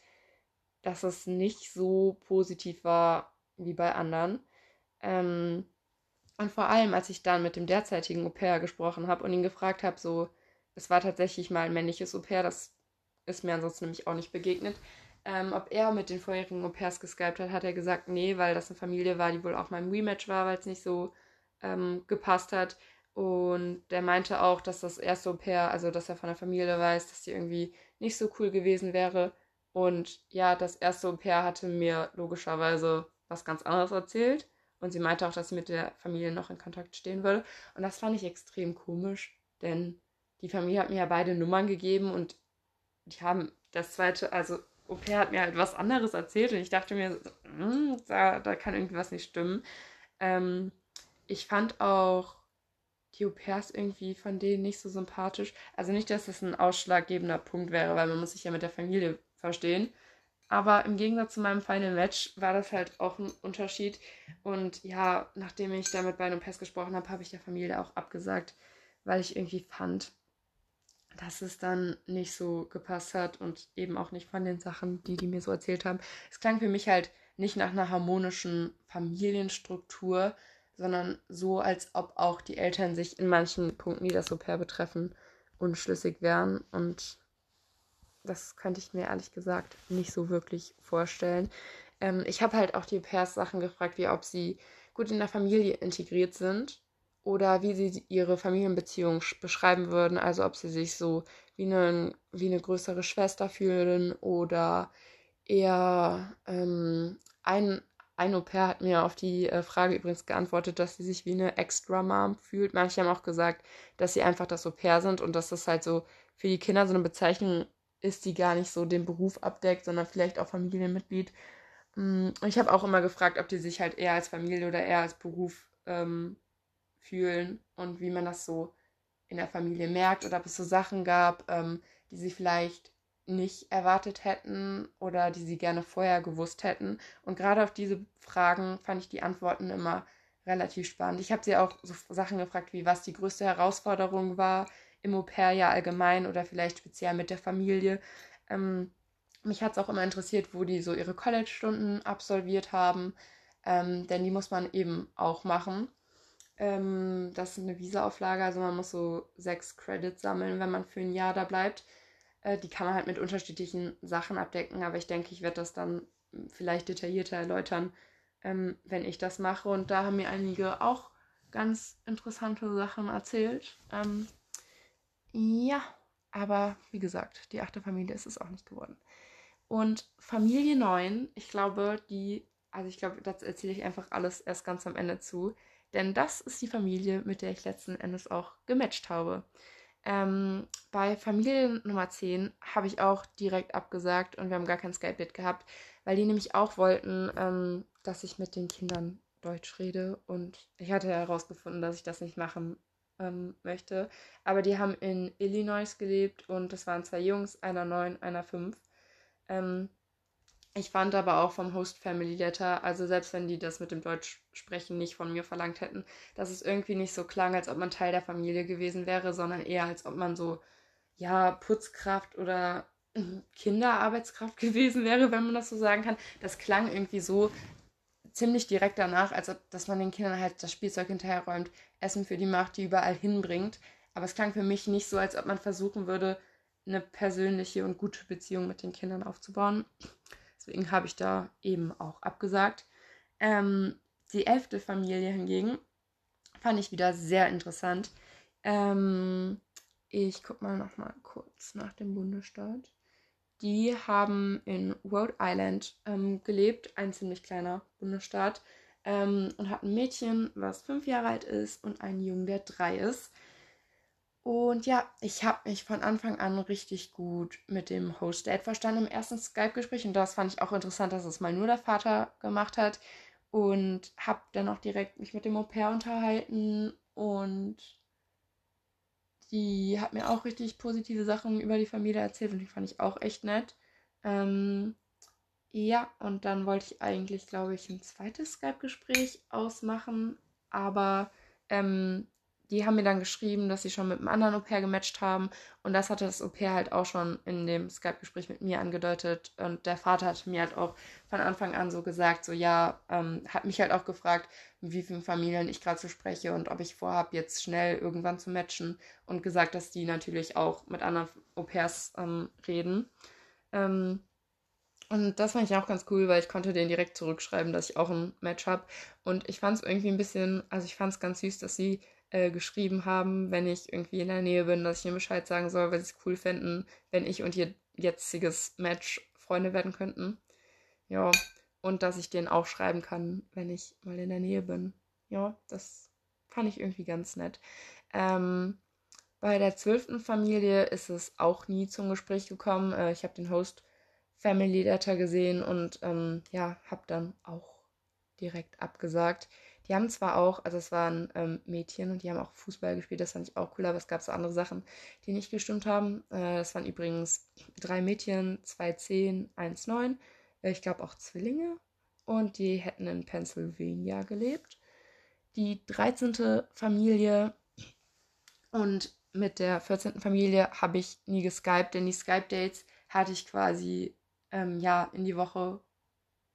dass es nicht so positiv war wie bei anderen. Ähm, und vor allem, als ich dann mit dem derzeitigen Au-pair gesprochen habe und ihn gefragt habe, so, es war tatsächlich mal ein männliches Au-pair, das ist mir ansonsten nämlich auch nicht begegnet, ähm, ob er mit den vorherigen Au-pairs geskypt hat, hat er gesagt, nee, weil das eine Familie war, die wohl auch mal im Rematch war, weil es nicht so ähm, gepasst hat. Und der meinte auch, dass das erste Au-pair, also dass er von der Familie weiß, dass die irgendwie nicht so cool gewesen wäre. Und ja, das erste Au-pair hatte mir logischerweise was ganz anderes erzählt. Und sie meinte auch, dass sie mit der Familie noch in Kontakt stehen würde. Und das fand ich extrem komisch, denn die Familie hat mir ja beide Nummern gegeben und die haben das zweite, also Au-pair hat mir halt was anderes erzählt und ich dachte mir, hm, da, da kann irgendwas nicht stimmen. Ähm, ich fand auch die Au-pairs irgendwie von denen nicht so sympathisch. Also nicht, dass das ein ausschlaggebender Punkt wäre, weil man muss sich ja mit der Familie verstehen. Aber im Gegensatz zu meinem Final Match war das halt auch ein Unterschied. Und ja, nachdem ich da mit beiden Au-pairs gesprochen habe, habe ich der Familie auch abgesagt, weil ich irgendwie fand, dass es dann nicht so gepasst hat und eben auch nicht von den Sachen, die die mir so erzählt haben. Es klang für mich halt nicht nach einer harmonischen Familienstruktur, sondern so, als ob auch die Eltern sich in manchen Punkten, die das Au-pair betreffen, unschlüssig wären. Und das könnte ich mir ehrlich gesagt nicht so wirklich vorstellen. Ähm, ich habe halt auch die Au-pairs Sachen gefragt, wie ob sie gut in der Familie integriert sind oder wie sie ihre Familienbeziehung beschreiben würden. Also ob sie sich so wie eine, wie eine größere Schwester fühlen oder eher ähm, ein, ein Au-pair hat mir auf die äh, Frage übrigens geantwortet, dass sie sich wie eine Extra-Mom fühlt. Manche haben auch gesagt, dass sie einfach das Au-pair sind und dass das halt so für die Kinder so eine Bezeichnung ist, die gar nicht so den Beruf abdeckt, sondern vielleicht auch Familienmitglied. Mm, ich habe auch immer gefragt, ob die sich halt eher als Familie oder eher als Beruf ähm, fühlen und wie man das so in der Familie merkt oder ob es so Sachen gab, ähm, die sie vielleicht nicht erwartet hätten oder die sie gerne vorher gewusst hätten. Und gerade auf diese Fragen fand ich die Antworten immer relativ spannend. Ich habe sie auch so Sachen gefragt, wie was die größte Herausforderung war im Au-pair-Jahr allgemein oder vielleicht speziell mit der Familie. Ähm, mich hat es auch immer interessiert, wo die so ihre College-Stunden absolviert haben, ähm, denn die muss man eben auch machen. Ähm, das ist eine Visa-Auflage, also man muss so sechs Credits sammeln, wenn man für ein Jahr da bleibt. Äh, die kann man halt mit unterschiedlichen Sachen abdecken, aber ich denke, ich werde das dann vielleicht detaillierter erläutern, ähm, wenn ich das mache. Und da haben mir einige auch ganz interessante Sachen erzählt. Ähm, ja, aber wie gesagt, die achte Familie ist es auch nicht geworden. Und Familie 9, ich glaube, die, also ich glaube, das erzähle ich einfach alles erst ganz am Ende zu. Denn das ist die Familie, mit der ich letzten Endes auch gematcht habe. Ähm, bei Familie Nummer 10 habe ich auch direkt abgesagt und wir haben gar kein Skype-Date gehabt, weil die nämlich auch wollten, ähm, dass ich mit den Kindern Deutsch rede. Und ich hatte herausgefunden, dass ich das nicht machen ähm, möchte. Aber die haben in Illinois gelebt und das waren zwei Jungs, einer neun, einer fünf. Ähm, ich fand aber auch vom Host Family Letter, also selbst wenn die das mit dem Deutsch sprechen nicht von mir verlangt hätten, dass es irgendwie nicht so klang, als ob man Teil der Familie gewesen wäre, sondern eher als ob man so, ja, Putzkraft oder Kinderarbeitskraft (laughs) gewesen wäre, wenn man das so sagen kann. Das klang irgendwie so ziemlich direkt danach, als ob dass man den Kindern halt das Spielzeug hinterherräumt, Essen für die macht, die überall hinbringt. Aber es klang für mich nicht so, als ob man versuchen würde, eine persönliche und gute Beziehung mit den Kindern aufzubauen. Deswegen habe ich da eben auch abgesagt. Ähm, die elfte Familie hingegen fand ich wieder sehr interessant. Ähm, ich gucke mal noch mal kurz nach dem Bundesstaat. Die haben in Rhode Island ähm, gelebt, ein ziemlich kleiner Bundesstaat, ähm, und hatten ein Mädchen, was fünf Jahre alt ist, und einen Jungen, der drei ist. Und ja, ich habe mich von Anfang an richtig gut mit dem Host Dad verstanden im ersten Skype-Gespräch. Und das fand ich auch interessant, dass es mal nur der Vater gemacht hat. Und habe dann auch direkt mich mit dem Au pair unterhalten. Und die hat mir auch richtig positive Sachen über die Familie erzählt. Und die fand ich auch echt nett. Ähm, ja, und dann wollte ich eigentlich, glaube ich, ein zweites Skype-Gespräch ausmachen. Aber ähm, die haben mir dann geschrieben, dass sie schon mit einem anderen Au-pair gematcht haben. Und das hatte das Au-pair halt auch schon in dem Skype-Gespräch mit mir angedeutet. Und der Vater hat mir halt auch von Anfang an so gesagt, so ja, ähm, hat mich halt auch gefragt, mit wie vielen Familien ich gerade so spreche und ob ich vorhabe, jetzt schnell irgendwann zu matchen. Und gesagt, dass die natürlich auch mit anderen Au-pairs ähm, reden. Ähm, und das fand ich auch ganz cool, weil ich konnte denen direkt zurückschreiben, dass ich auch ein Match habe. Und ich fand es irgendwie ein bisschen, also ich fand es ganz süß, dass sie äh, geschrieben haben, wenn ich irgendwie in der Nähe bin, dass ich ihnen Bescheid sagen soll, weil sie es cool fänden, wenn ich und ihr jetziges Match Freunde werden könnten. Ja, und dass ich denen auch schreiben kann, wenn ich mal in der Nähe bin. Ja, das fand ich irgendwie ganz nett. Ähm, bei der zwölften Familie ist es auch nie zum Gespräch gekommen. Äh, ich habe den Host Family Letter gesehen und ähm, ja, habe dann auch direkt abgesagt. Die haben zwar auch, also es waren ähm, Mädchen und die haben auch Fußball gespielt, das fand ich auch cool, aber es gab so andere Sachen, die nicht gestimmt haben. Äh, das waren übrigens drei Mädchen, zwei zehn, eins neun, äh, ich glaube auch Zwillinge und die hätten in Pennsylvania gelebt. Die 13. Familie und mit der 14. Familie habe ich nie geskypt, denn die Skype-Dates hatte ich quasi ähm, ja in die Woche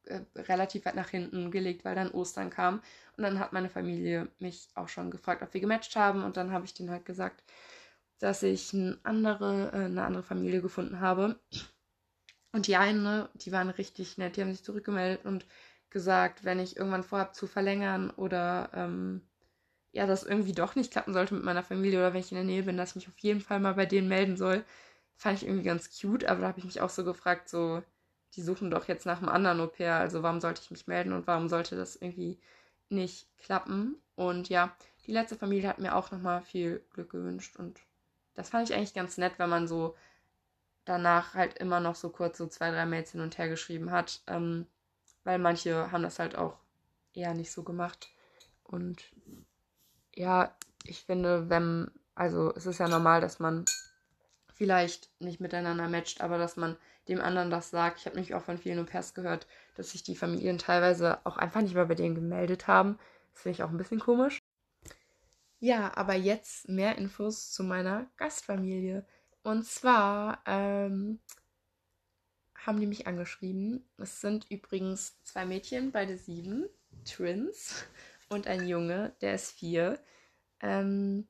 äh, relativ weit nach hinten gelegt, weil dann Ostern kam. Und dann hat meine Familie mich auch schon gefragt, ob wir gematcht haben. Und dann habe ich denen halt gesagt, dass ich eine andere, äh, eine andere Familie gefunden habe. Und die eine, die waren richtig nett, die haben sich zurückgemeldet und gesagt, wenn ich irgendwann vorhabe zu verlängern oder ähm, ja, das irgendwie doch nicht klappen sollte mit meiner Familie oder wenn ich in der Nähe bin, dass ich mich auf jeden Fall mal bei denen melden soll. Fand ich irgendwie ganz cute, aber da habe ich mich auch so gefragt, so, die suchen doch jetzt nach einem anderen Au pair, also warum sollte ich mich melden und warum sollte das irgendwie nicht klappen? Und ja, die letzte Familie hat mir auch nochmal viel Glück gewünscht und das fand ich eigentlich ganz nett, wenn man so danach halt immer noch so kurz so zwei, drei Mails hin und her geschrieben hat, ähm, weil manche haben das halt auch eher nicht so gemacht. Und ja, ich finde, wenn, also es ist ja normal, dass man vielleicht nicht miteinander matcht, aber dass man dem anderen das sagt. Ich habe nämlich auch von vielen Au-pairs gehört, dass sich die Familien teilweise auch einfach nicht mehr bei denen gemeldet haben. Das finde ich auch ein bisschen komisch. Ja, aber jetzt mehr Infos zu meiner Gastfamilie. Und zwar ähm, haben die mich angeschrieben. Es sind übrigens zwei Mädchen, beide sieben, Twins, und ein Junge, der ist vier. Ähm,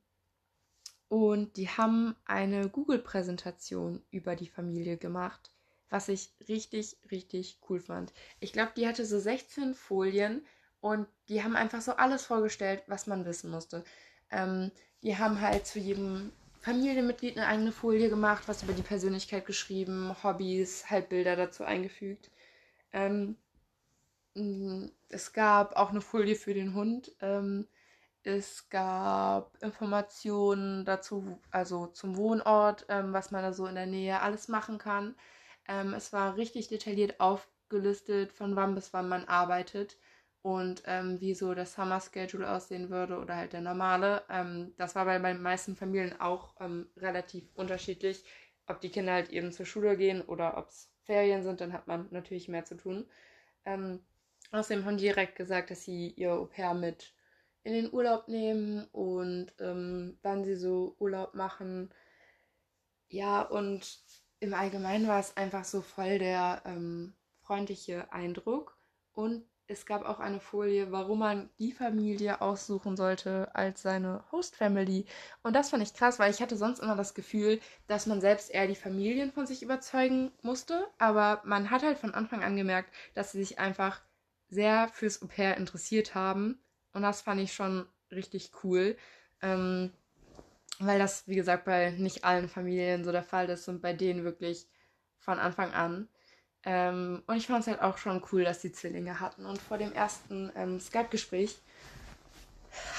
und die haben eine Google-Präsentation über die Familie gemacht was ich richtig, richtig cool fand. Ich glaube, die hatte so 16 Folien und die haben einfach so alles vorgestellt, was man wissen musste. Ähm, die haben halt zu jedem Familienmitglied eine eigene Folie gemacht, was über die Persönlichkeit geschrieben, Hobbys, halt Bilder dazu eingefügt. Ähm, mm, es gab auch eine Folie für den Hund. Ähm, es gab Informationen dazu, also zum Wohnort, ähm, was man da so in der Nähe alles machen kann. Ähm, es war richtig detailliert aufgelistet, von wann bis wann man arbeitet. und ähm, wie so das Summer Schedule aussehen würde oder halt der normale. Ähm, das war bei den meisten Familien auch ähm, relativ unterschiedlich, ob die Kinder halt eben zur Schule gehen oder ob es Ferien sind, dann hat man natürlich mehr zu tun. Ähm, außerdem haben die direkt gesagt, dass sie ihr Au pair mit in den Urlaub nehmen und ähm, wann sie so Urlaub machen. Ja, und im Allgemeinen war es einfach so voll der ähm, freundliche Eindruck. Und es gab auch eine Folie, warum man die Familie aussuchen sollte als seine Host Family. Und das fand ich krass, weil ich hatte sonst immer das Gefühl, dass man selbst eher die Familien von sich überzeugen musste. Aber man hat halt von Anfang an gemerkt, dass sie sich einfach sehr fürs Au pair interessiert haben. Und das fand ich schon richtig cool. Ähm, weil das, wie gesagt, bei nicht allen Familien so der Fall ist und bei denen wirklich von Anfang an. Ähm, und ich fand es halt auch schon cool, dass die Zwillinge hatten. Und vor dem ersten ähm, Skype-Gespräch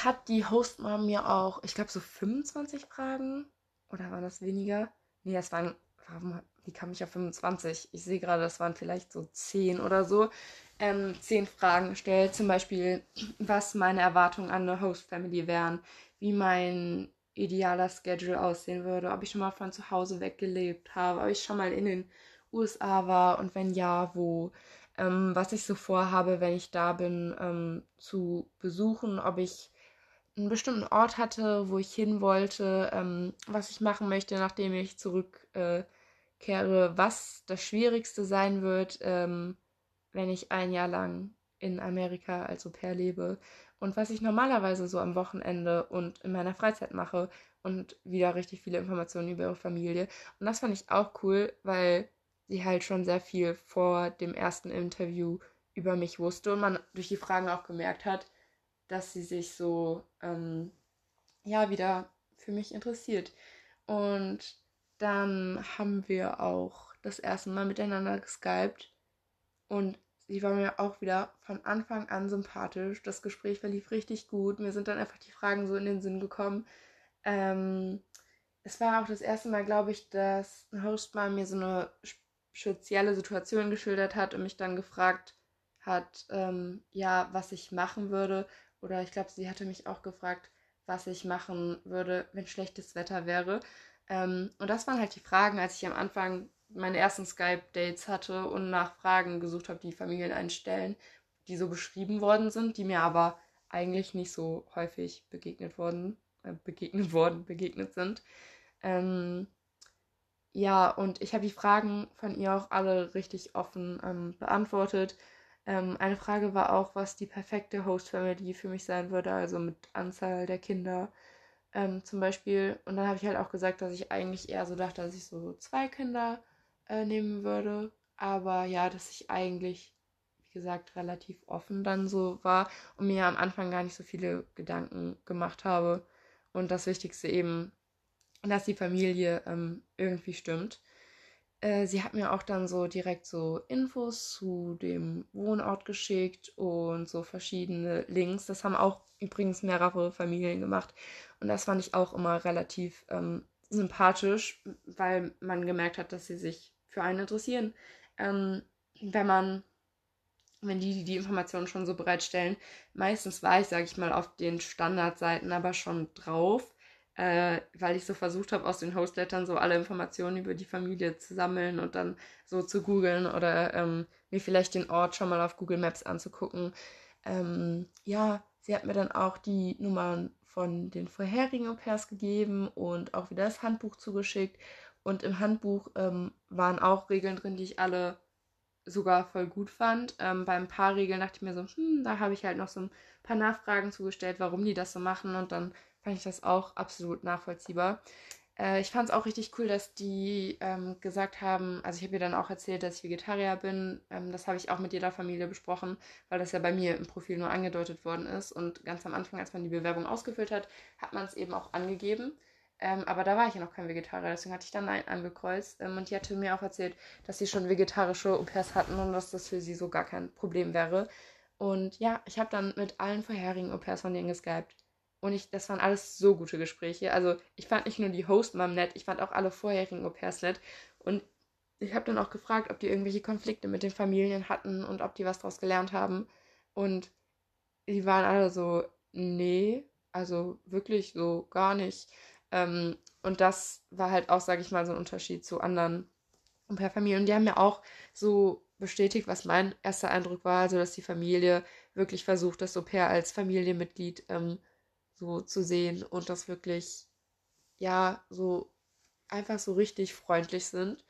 hat die Hostmom mir auch, ich glaube, so 25 Fragen. Oder waren das weniger? Nee, das waren, warum, wie kam ich auf 25? Ich sehe gerade, das waren vielleicht so 10 oder so. Ähm, 10 Fragen gestellt. Zum Beispiel, was meine Erwartungen an eine Host-Family wären. Wie mein idealer Schedule aussehen würde. Ob ich schon mal von zu Hause weggelebt habe. Ob ich schon mal in den USA war und wenn ja, wo. Ähm, was ich so vorhabe, wenn ich da bin, ähm, zu besuchen, ob ich einen bestimmten Ort hatte, wo ich hin wollte, ähm, was ich machen möchte, nachdem ich zurückkehre, äh, was das Schwierigste sein wird, ähm, wenn ich ein Jahr lang in Amerika als Au pair lebe und was ich normalerweise so am Wochenende und in meiner Freizeit mache und wieder richtig viele Informationen über ihre Familie. Und das fand ich auch cool, weil sie halt schon sehr viel vor dem ersten Interview über mich wusste und man durch die Fragen auch gemerkt hat, dass sie sich so, ähm, ja, wieder für mich interessiert. Und dann haben wir auch das erste Mal miteinander geskypt und sie war mir auch wieder von Anfang an sympathisch. Das Gespräch verlief richtig gut. Mir sind dann einfach die Fragen so in den Sinn gekommen. Ähm, es war auch das erste Mal, glaube ich, dass ein Host mal mir so eine spezielle Situation geschildert hat und mich dann gefragt hat, ähm, ja, was ich machen würde. Oder ich glaube, sie hatte mich auch gefragt, was ich machen würde, wenn schlechtes Wetter wäre. Ähm, und das waren halt die Fragen, als ich am Anfang meine ersten Skype-Dates hatte und nach Fragen gesucht habe, die Familien einstellen, die so beschrieben worden sind, die mir aber eigentlich nicht so häufig begegnet worden, äh, begegnet worden, begegnet sind. Ähm, ja, und ich habe die Fragen von ihr auch alle richtig offen ähm, beantwortet. Ähm, eine Frage war auch, was die perfekte Host-Family für mich sein würde, also mit Anzahl der Kinder ähm, zum Beispiel. Und dann habe ich halt auch gesagt, dass ich eigentlich eher so dachte, dass ich so zwei Kinder äh, nehmen würde. Aber ja, dass ich eigentlich, wie gesagt, relativ offen dann so war und mir am Anfang gar nicht so viele Gedanken gemacht habe. Und das Wichtigste eben dass die Familie ähm, irgendwie stimmt. Äh, sie hat mir auch dann so direkt so Infos zu dem Wohnort geschickt und so verschiedene Links. Das haben auch übrigens mehrere Familien gemacht. Und das fand ich auch immer relativ ähm, sympathisch, weil man gemerkt hat, dass sie sich für einen interessieren. Ähm, wenn man, wenn die, die die Informationen schon so bereitstellen, meistens war ich, sage ich mal, auf den Standardseiten aber schon drauf äh, weil ich so versucht habe, aus den Hostlettern so alle Informationen über die Familie zu sammeln und dann so zu googeln oder ähm, mir vielleicht den Ort schon mal auf Google Maps anzugucken. Ähm, ja, sie hat mir dann auch die Nummern von den vorherigen Au-pairs gegeben und auch wieder das Handbuch zugeschickt. Und im Handbuch ähm, waren auch Regeln drin, die ich alle sogar voll gut fand. Ähm, bei ein paar Regeln dachte ich mir so, hm, da habe ich halt noch so ein paar Nachfragen zugestellt, warum die das so machen. Und dann fand ich das auch absolut nachvollziehbar. Äh, ich fand es auch richtig cool, dass die ähm, gesagt haben, also ich habe ihr dann auch erzählt, dass ich Vegetarier bin. Ähm, das habe ich auch mit jeder Familie besprochen, weil das ja bei mir im Profil nur angedeutet worden ist. Und ganz am Anfang, als man die Bewerbung ausgefüllt hat, hat man es eben auch angegeben. Ähm, aber da war ich ja noch kein Vegetarier, deswegen hatte ich dann Nein angekreuzt. Ähm, und die hatte mir auch erzählt, dass sie schon vegetarische Au-pairs hatten und dass das für sie so gar kein Problem wäre. Und ja, ich habe dann mit allen vorherigen Au-pairs von denen geskypt. Und ich, das waren alles so gute Gespräche. Also ich fand nicht nur die Host-Mom nett, ich fand auch alle vorherigen Au-pairs nett. Und ich habe dann auch gefragt, ob die irgendwelche Konflikte mit den Familien hatten und ob die was daraus gelernt haben. Und die waren alle so, nee, also wirklich so gar nicht. Ähm, und das war halt auch, sage ich mal, so ein Unterschied zu anderen Au-pair-Familien. Und die haben mir auch so bestätigt, was mein erster Eindruck war, also dass die Familie wirklich versucht, das Au-pair als Familienmitglied ähm, so zu sehen und das wirklich, ja, so einfach so richtig freundlich sind.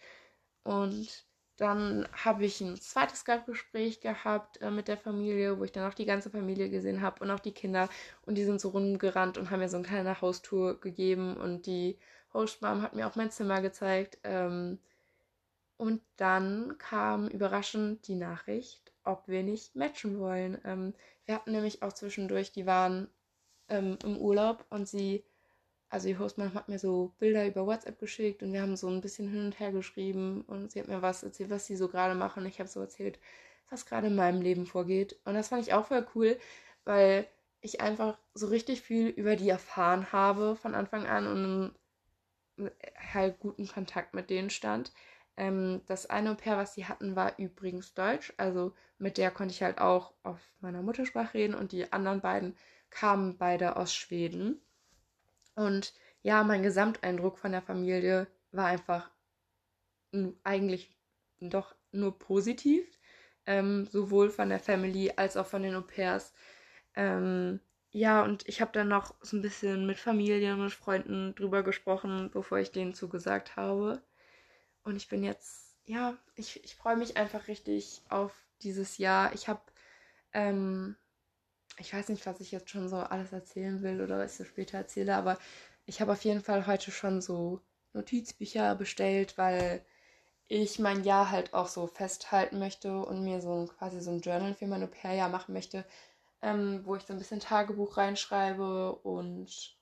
Und dann habe ich ein zweites Skype-Gespräch gehabt äh, mit der Familie, wo ich dann auch die ganze Familie gesehen habe und auch die Kinder. Und die sind so rumgerannt und haben mir so eine kleine Haustour gegeben. Und die Hostmom hat mir auch mein Zimmer gezeigt. Ähm, und dann kam überraschend die Nachricht, ob wir nicht matchen wollen. Ähm, wir hatten nämlich auch zwischendurch, die waren ähm, im Urlaub und sie also die Hostmom hat mir so Bilder über WhatsApp geschickt und wir haben so ein bisschen hin und her geschrieben und sie hat mir was erzählt, was sie so gerade machen. Ich habe so erzählt, was gerade in meinem Leben vorgeht. Und das fand ich auch voll cool, weil ich einfach so richtig viel über die erfahren habe von Anfang an und halt guten Kontakt mit denen stand. Ähm, das eine Au-pair, was sie hatten, war übrigens Deutsch. Also mit der konnte ich halt auch auf meiner Muttersprache reden und die anderen beiden kamen beide aus Schweden. Und ja, mein Gesamteindruck von der Familie war einfach eigentlich doch nur positiv. Ähm, sowohl von der Family als auch von den Au-pairs. Ähm, ja, und ich habe dann noch so ein bisschen mit Familien, mit Freunden drüber gesprochen, bevor ich denen zugesagt habe. Und ich bin jetzt, ja, ich, ich freue mich einfach richtig auf dieses Jahr. Ich habe ähm, ich weiß nicht, was ich jetzt schon so alles erzählen will oder was ich später erzähle, aber ich habe auf jeden Fall heute schon so Notizbücher bestellt, weil ich mein Jahr halt auch so festhalten möchte und mir so quasi so ein Journal für mein Au-pair-Jahr machen möchte, ähm, wo ich so ein bisschen Tagebuch reinschreibe und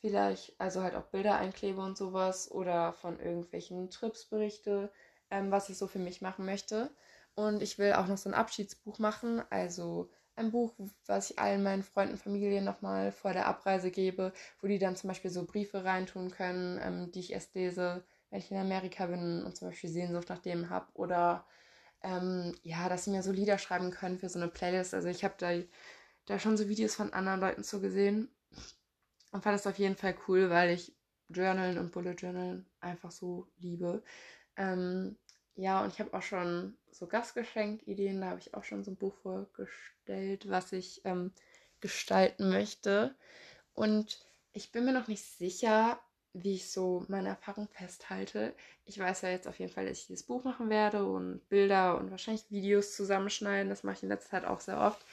vielleicht also halt auch Bilder einklebe und sowas oder von irgendwelchen Trips berichte, ähm, was ich so für mich machen möchte. Und ich will auch noch so ein Abschiedsbuch machen, also ein Buch, was ich allen meinen Freunden, Familien nochmal vor der Abreise gebe, wo die dann zum Beispiel so Briefe reintun können, ähm, die ich erst lese, wenn ich in Amerika bin und zum Beispiel Sehnsucht nach dem habe. Oder ähm, ja, dass sie mir so Lieder schreiben können für so eine Playlist. Also ich habe da, da schon so Videos von anderen Leuten zu gesehen und fand das auf jeden Fall cool, weil ich Journalen und Bullet Journalen einfach so liebe. Ähm, ja, und ich habe auch schon so Gastgeschenk-Ideen, da habe ich auch schon so ein Buch vorgestellt, was ich ähm, gestalten möchte. Und ich bin mir noch nicht sicher, wie ich so meine Erfahrung festhalte. Ich weiß ja jetzt auf jeden Fall, dass ich dieses Buch machen werde und Bilder und wahrscheinlich Videos zusammenschneiden. Das mache ich in letzter Zeit auch sehr oft.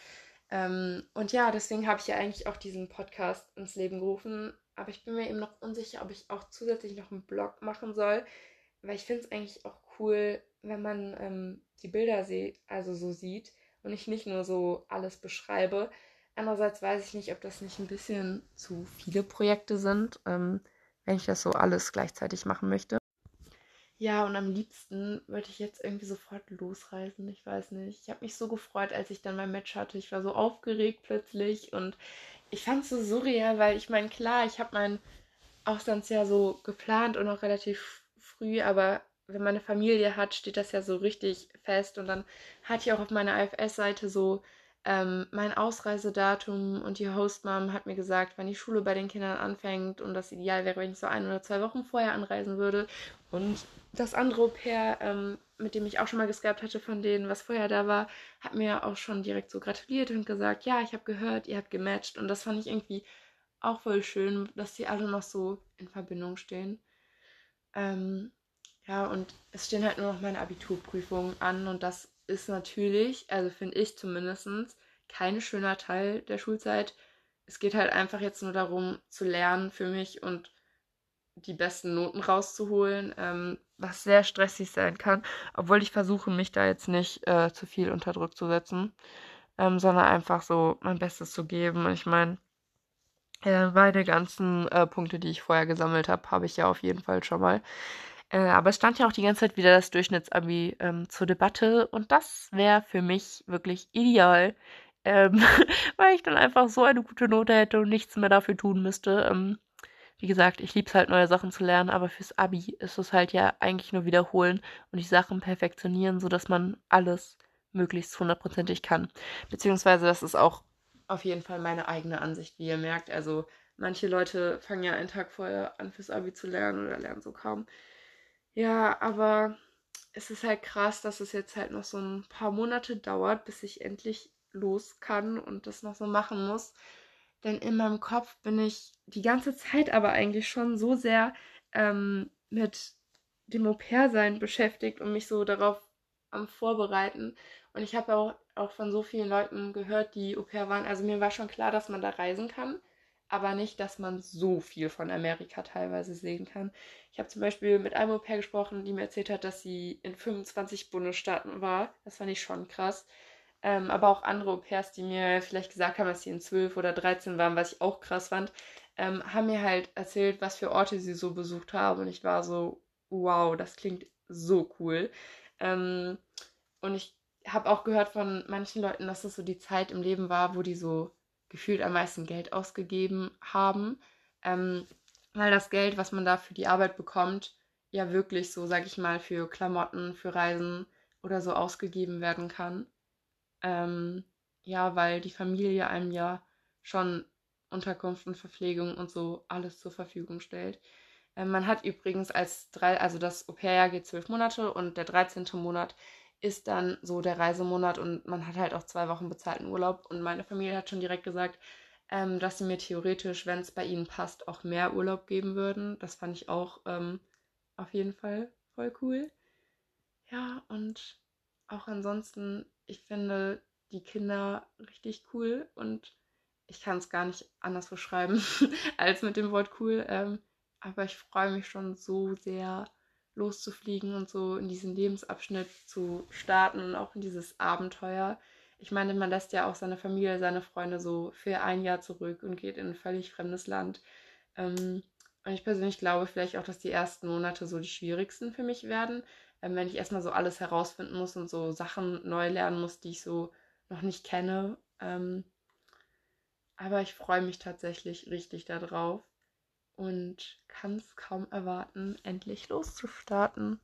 Ähm, und ja, deswegen habe ich ja eigentlich auch diesen Podcast ins Leben gerufen. Aber ich bin mir eben noch unsicher, ob ich auch zusätzlich noch einen Blog machen soll, weil ich finde es eigentlich auch cool, wenn man ähm, die Bilder sieht, also so sieht und ich nicht nur so alles beschreibe. Andererseits weiß ich nicht, ob das nicht ein bisschen zu viele Projekte sind, ähm, wenn ich das so alles gleichzeitig machen möchte. Ja, und am liebsten würde ich jetzt irgendwie sofort losreisen. Ich weiß nicht. Ich habe mich so gefreut, als ich dann mein Match hatte. Ich war so aufgeregt plötzlich und ich fand es so surreal, weil ich meine, klar, ich habe mein Auslandsjahr so geplant und auch relativ früh, aber wenn man eine Familie hat, steht das ja so richtig fest. Und dann hatte ich auch auf meiner IFS-Seite so ähm, mein Ausreisedatum und die Hostmom hat mir gesagt, wann die Schule bei den Kindern anfängt und das ideal wäre, wenn ich so ein oder zwei Wochen vorher anreisen würde. Und das andere Au-pair, ähm, mit dem ich auch schon mal geskypt hatte von denen, was vorher da war, hat mir auch schon direkt so gratuliert und gesagt, ja, ich habe gehört, ihr habt gematcht. Und das fand ich irgendwie auch voll schön, dass die alle noch so in Verbindung stehen. Ähm, ja, und es stehen halt nur noch meine Abiturprüfungen an und das ist natürlich, also finde ich zumindest, kein schöner Teil der Schulzeit. Es geht halt einfach jetzt nur darum zu lernen für mich und die besten Noten rauszuholen, ähm, was sehr stressig sein kann, obwohl ich versuche, mich da jetzt nicht äh, zu viel unter Druck zu setzen, ähm, sondern einfach so mein Bestes zu geben. Und ich meine, äh, meine ganzen äh, Punkte, die ich vorher gesammelt habe, habe ich ja auf jeden Fall schon mal. Äh, aber es stand ja auch die ganze Zeit wieder das Durchschnittsabi ähm, zur Debatte und das wäre für mich wirklich ideal, ähm, (laughs) weil ich dann einfach so eine gute Note hätte und nichts mehr dafür tun müsste. Ähm, wie gesagt, ich liebe es halt, neue Sachen zu lernen, aber fürs Abi ist es halt ja eigentlich nur wiederholen und die Sachen perfektionieren, sodass man alles möglichst hundertprozentig kann. Beziehungsweise das ist auch auf jeden Fall meine eigene Ansicht, wie ihr merkt. Also manche Leute fangen ja einen Tag vorher an fürs Abi zu lernen oder lernen so kaum. Ja, aber es ist halt krass, dass es jetzt halt noch so ein paar Monate dauert, bis ich endlich los kann und das noch so machen muss. Denn in meinem Kopf bin ich die ganze Zeit aber eigentlich schon so sehr ähm, mit dem Au-pair-Sein beschäftigt und mich so darauf am Vorbereiten. Und ich habe auch, auch von so vielen Leuten gehört, die Au-pair waren. Also mir war schon klar, dass man da reisen kann, aber nicht, dass man so viel von Amerika teilweise sehen kann. Ich habe zum Beispiel mit einem Au-pair gesprochen, die mir erzählt hat, dass sie in 25 Bundesstaaten war. Das fand ich schon krass. Ähm, aber auch andere Au-pairs, die mir vielleicht gesagt haben, dass sie in 12 oder 13 waren, was ich auch krass fand, ähm, haben mir halt erzählt, was für Orte sie so besucht haben. Und ich war so, wow, das klingt so cool. Ähm, und ich habe auch gehört von manchen Leuten, dass das so die Zeit im Leben war, wo die so gefühlt am meisten Geld ausgegeben haben. Ähm, weil das Geld, was man da für die Arbeit bekommt, ja wirklich so, sag ich mal, für Klamotten, für Reisen oder so ausgegeben werden kann. Ähm, ja, weil die Familie einem ja schon Unterkunft und Verpflegung und so alles zur Verfügung stellt. Ähm, man hat übrigens als drei, also das Au-pair-Jahr geht zwölf Monate und der 13. Monat ist dann so der Reisemonat und man hat halt auch zwei Wochen bezahlten Urlaub. Und meine Familie hat schon direkt gesagt, ähm, dass sie mir theoretisch, wenn es bei ihnen passt, auch mehr Urlaub geben würden. Das fand ich auch ähm, auf jeden Fall voll cool. Ja, und auch ansonsten, ich finde die Kinder richtig cool und ich kann es gar nicht anders beschreiben (laughs) als mit dem Wort cool. Ähm, aber ich freue mich schon so sehr, loszufliegen und so in diesen Lebensabschnitt zu starten und auch in dieses Abenteuer. Ich meine, man lässt ja auch seine Familie, seine Freunde so für ein Jahr zurück und geht in ein völlig fremdes Land. Ähm, und ich persönlich glaube vielleicht auch, dass die ersten Monate so die schwierigsten für mich werden, ähm, wenn ich erstmal so alles herausfinden muss und so Sachen neu lernen muss, die ich so noch nicht kenne. Ähm, aber ich freue mich tatsächlich richtig darauf und kann es kaum erwarten, endlich loszustarten.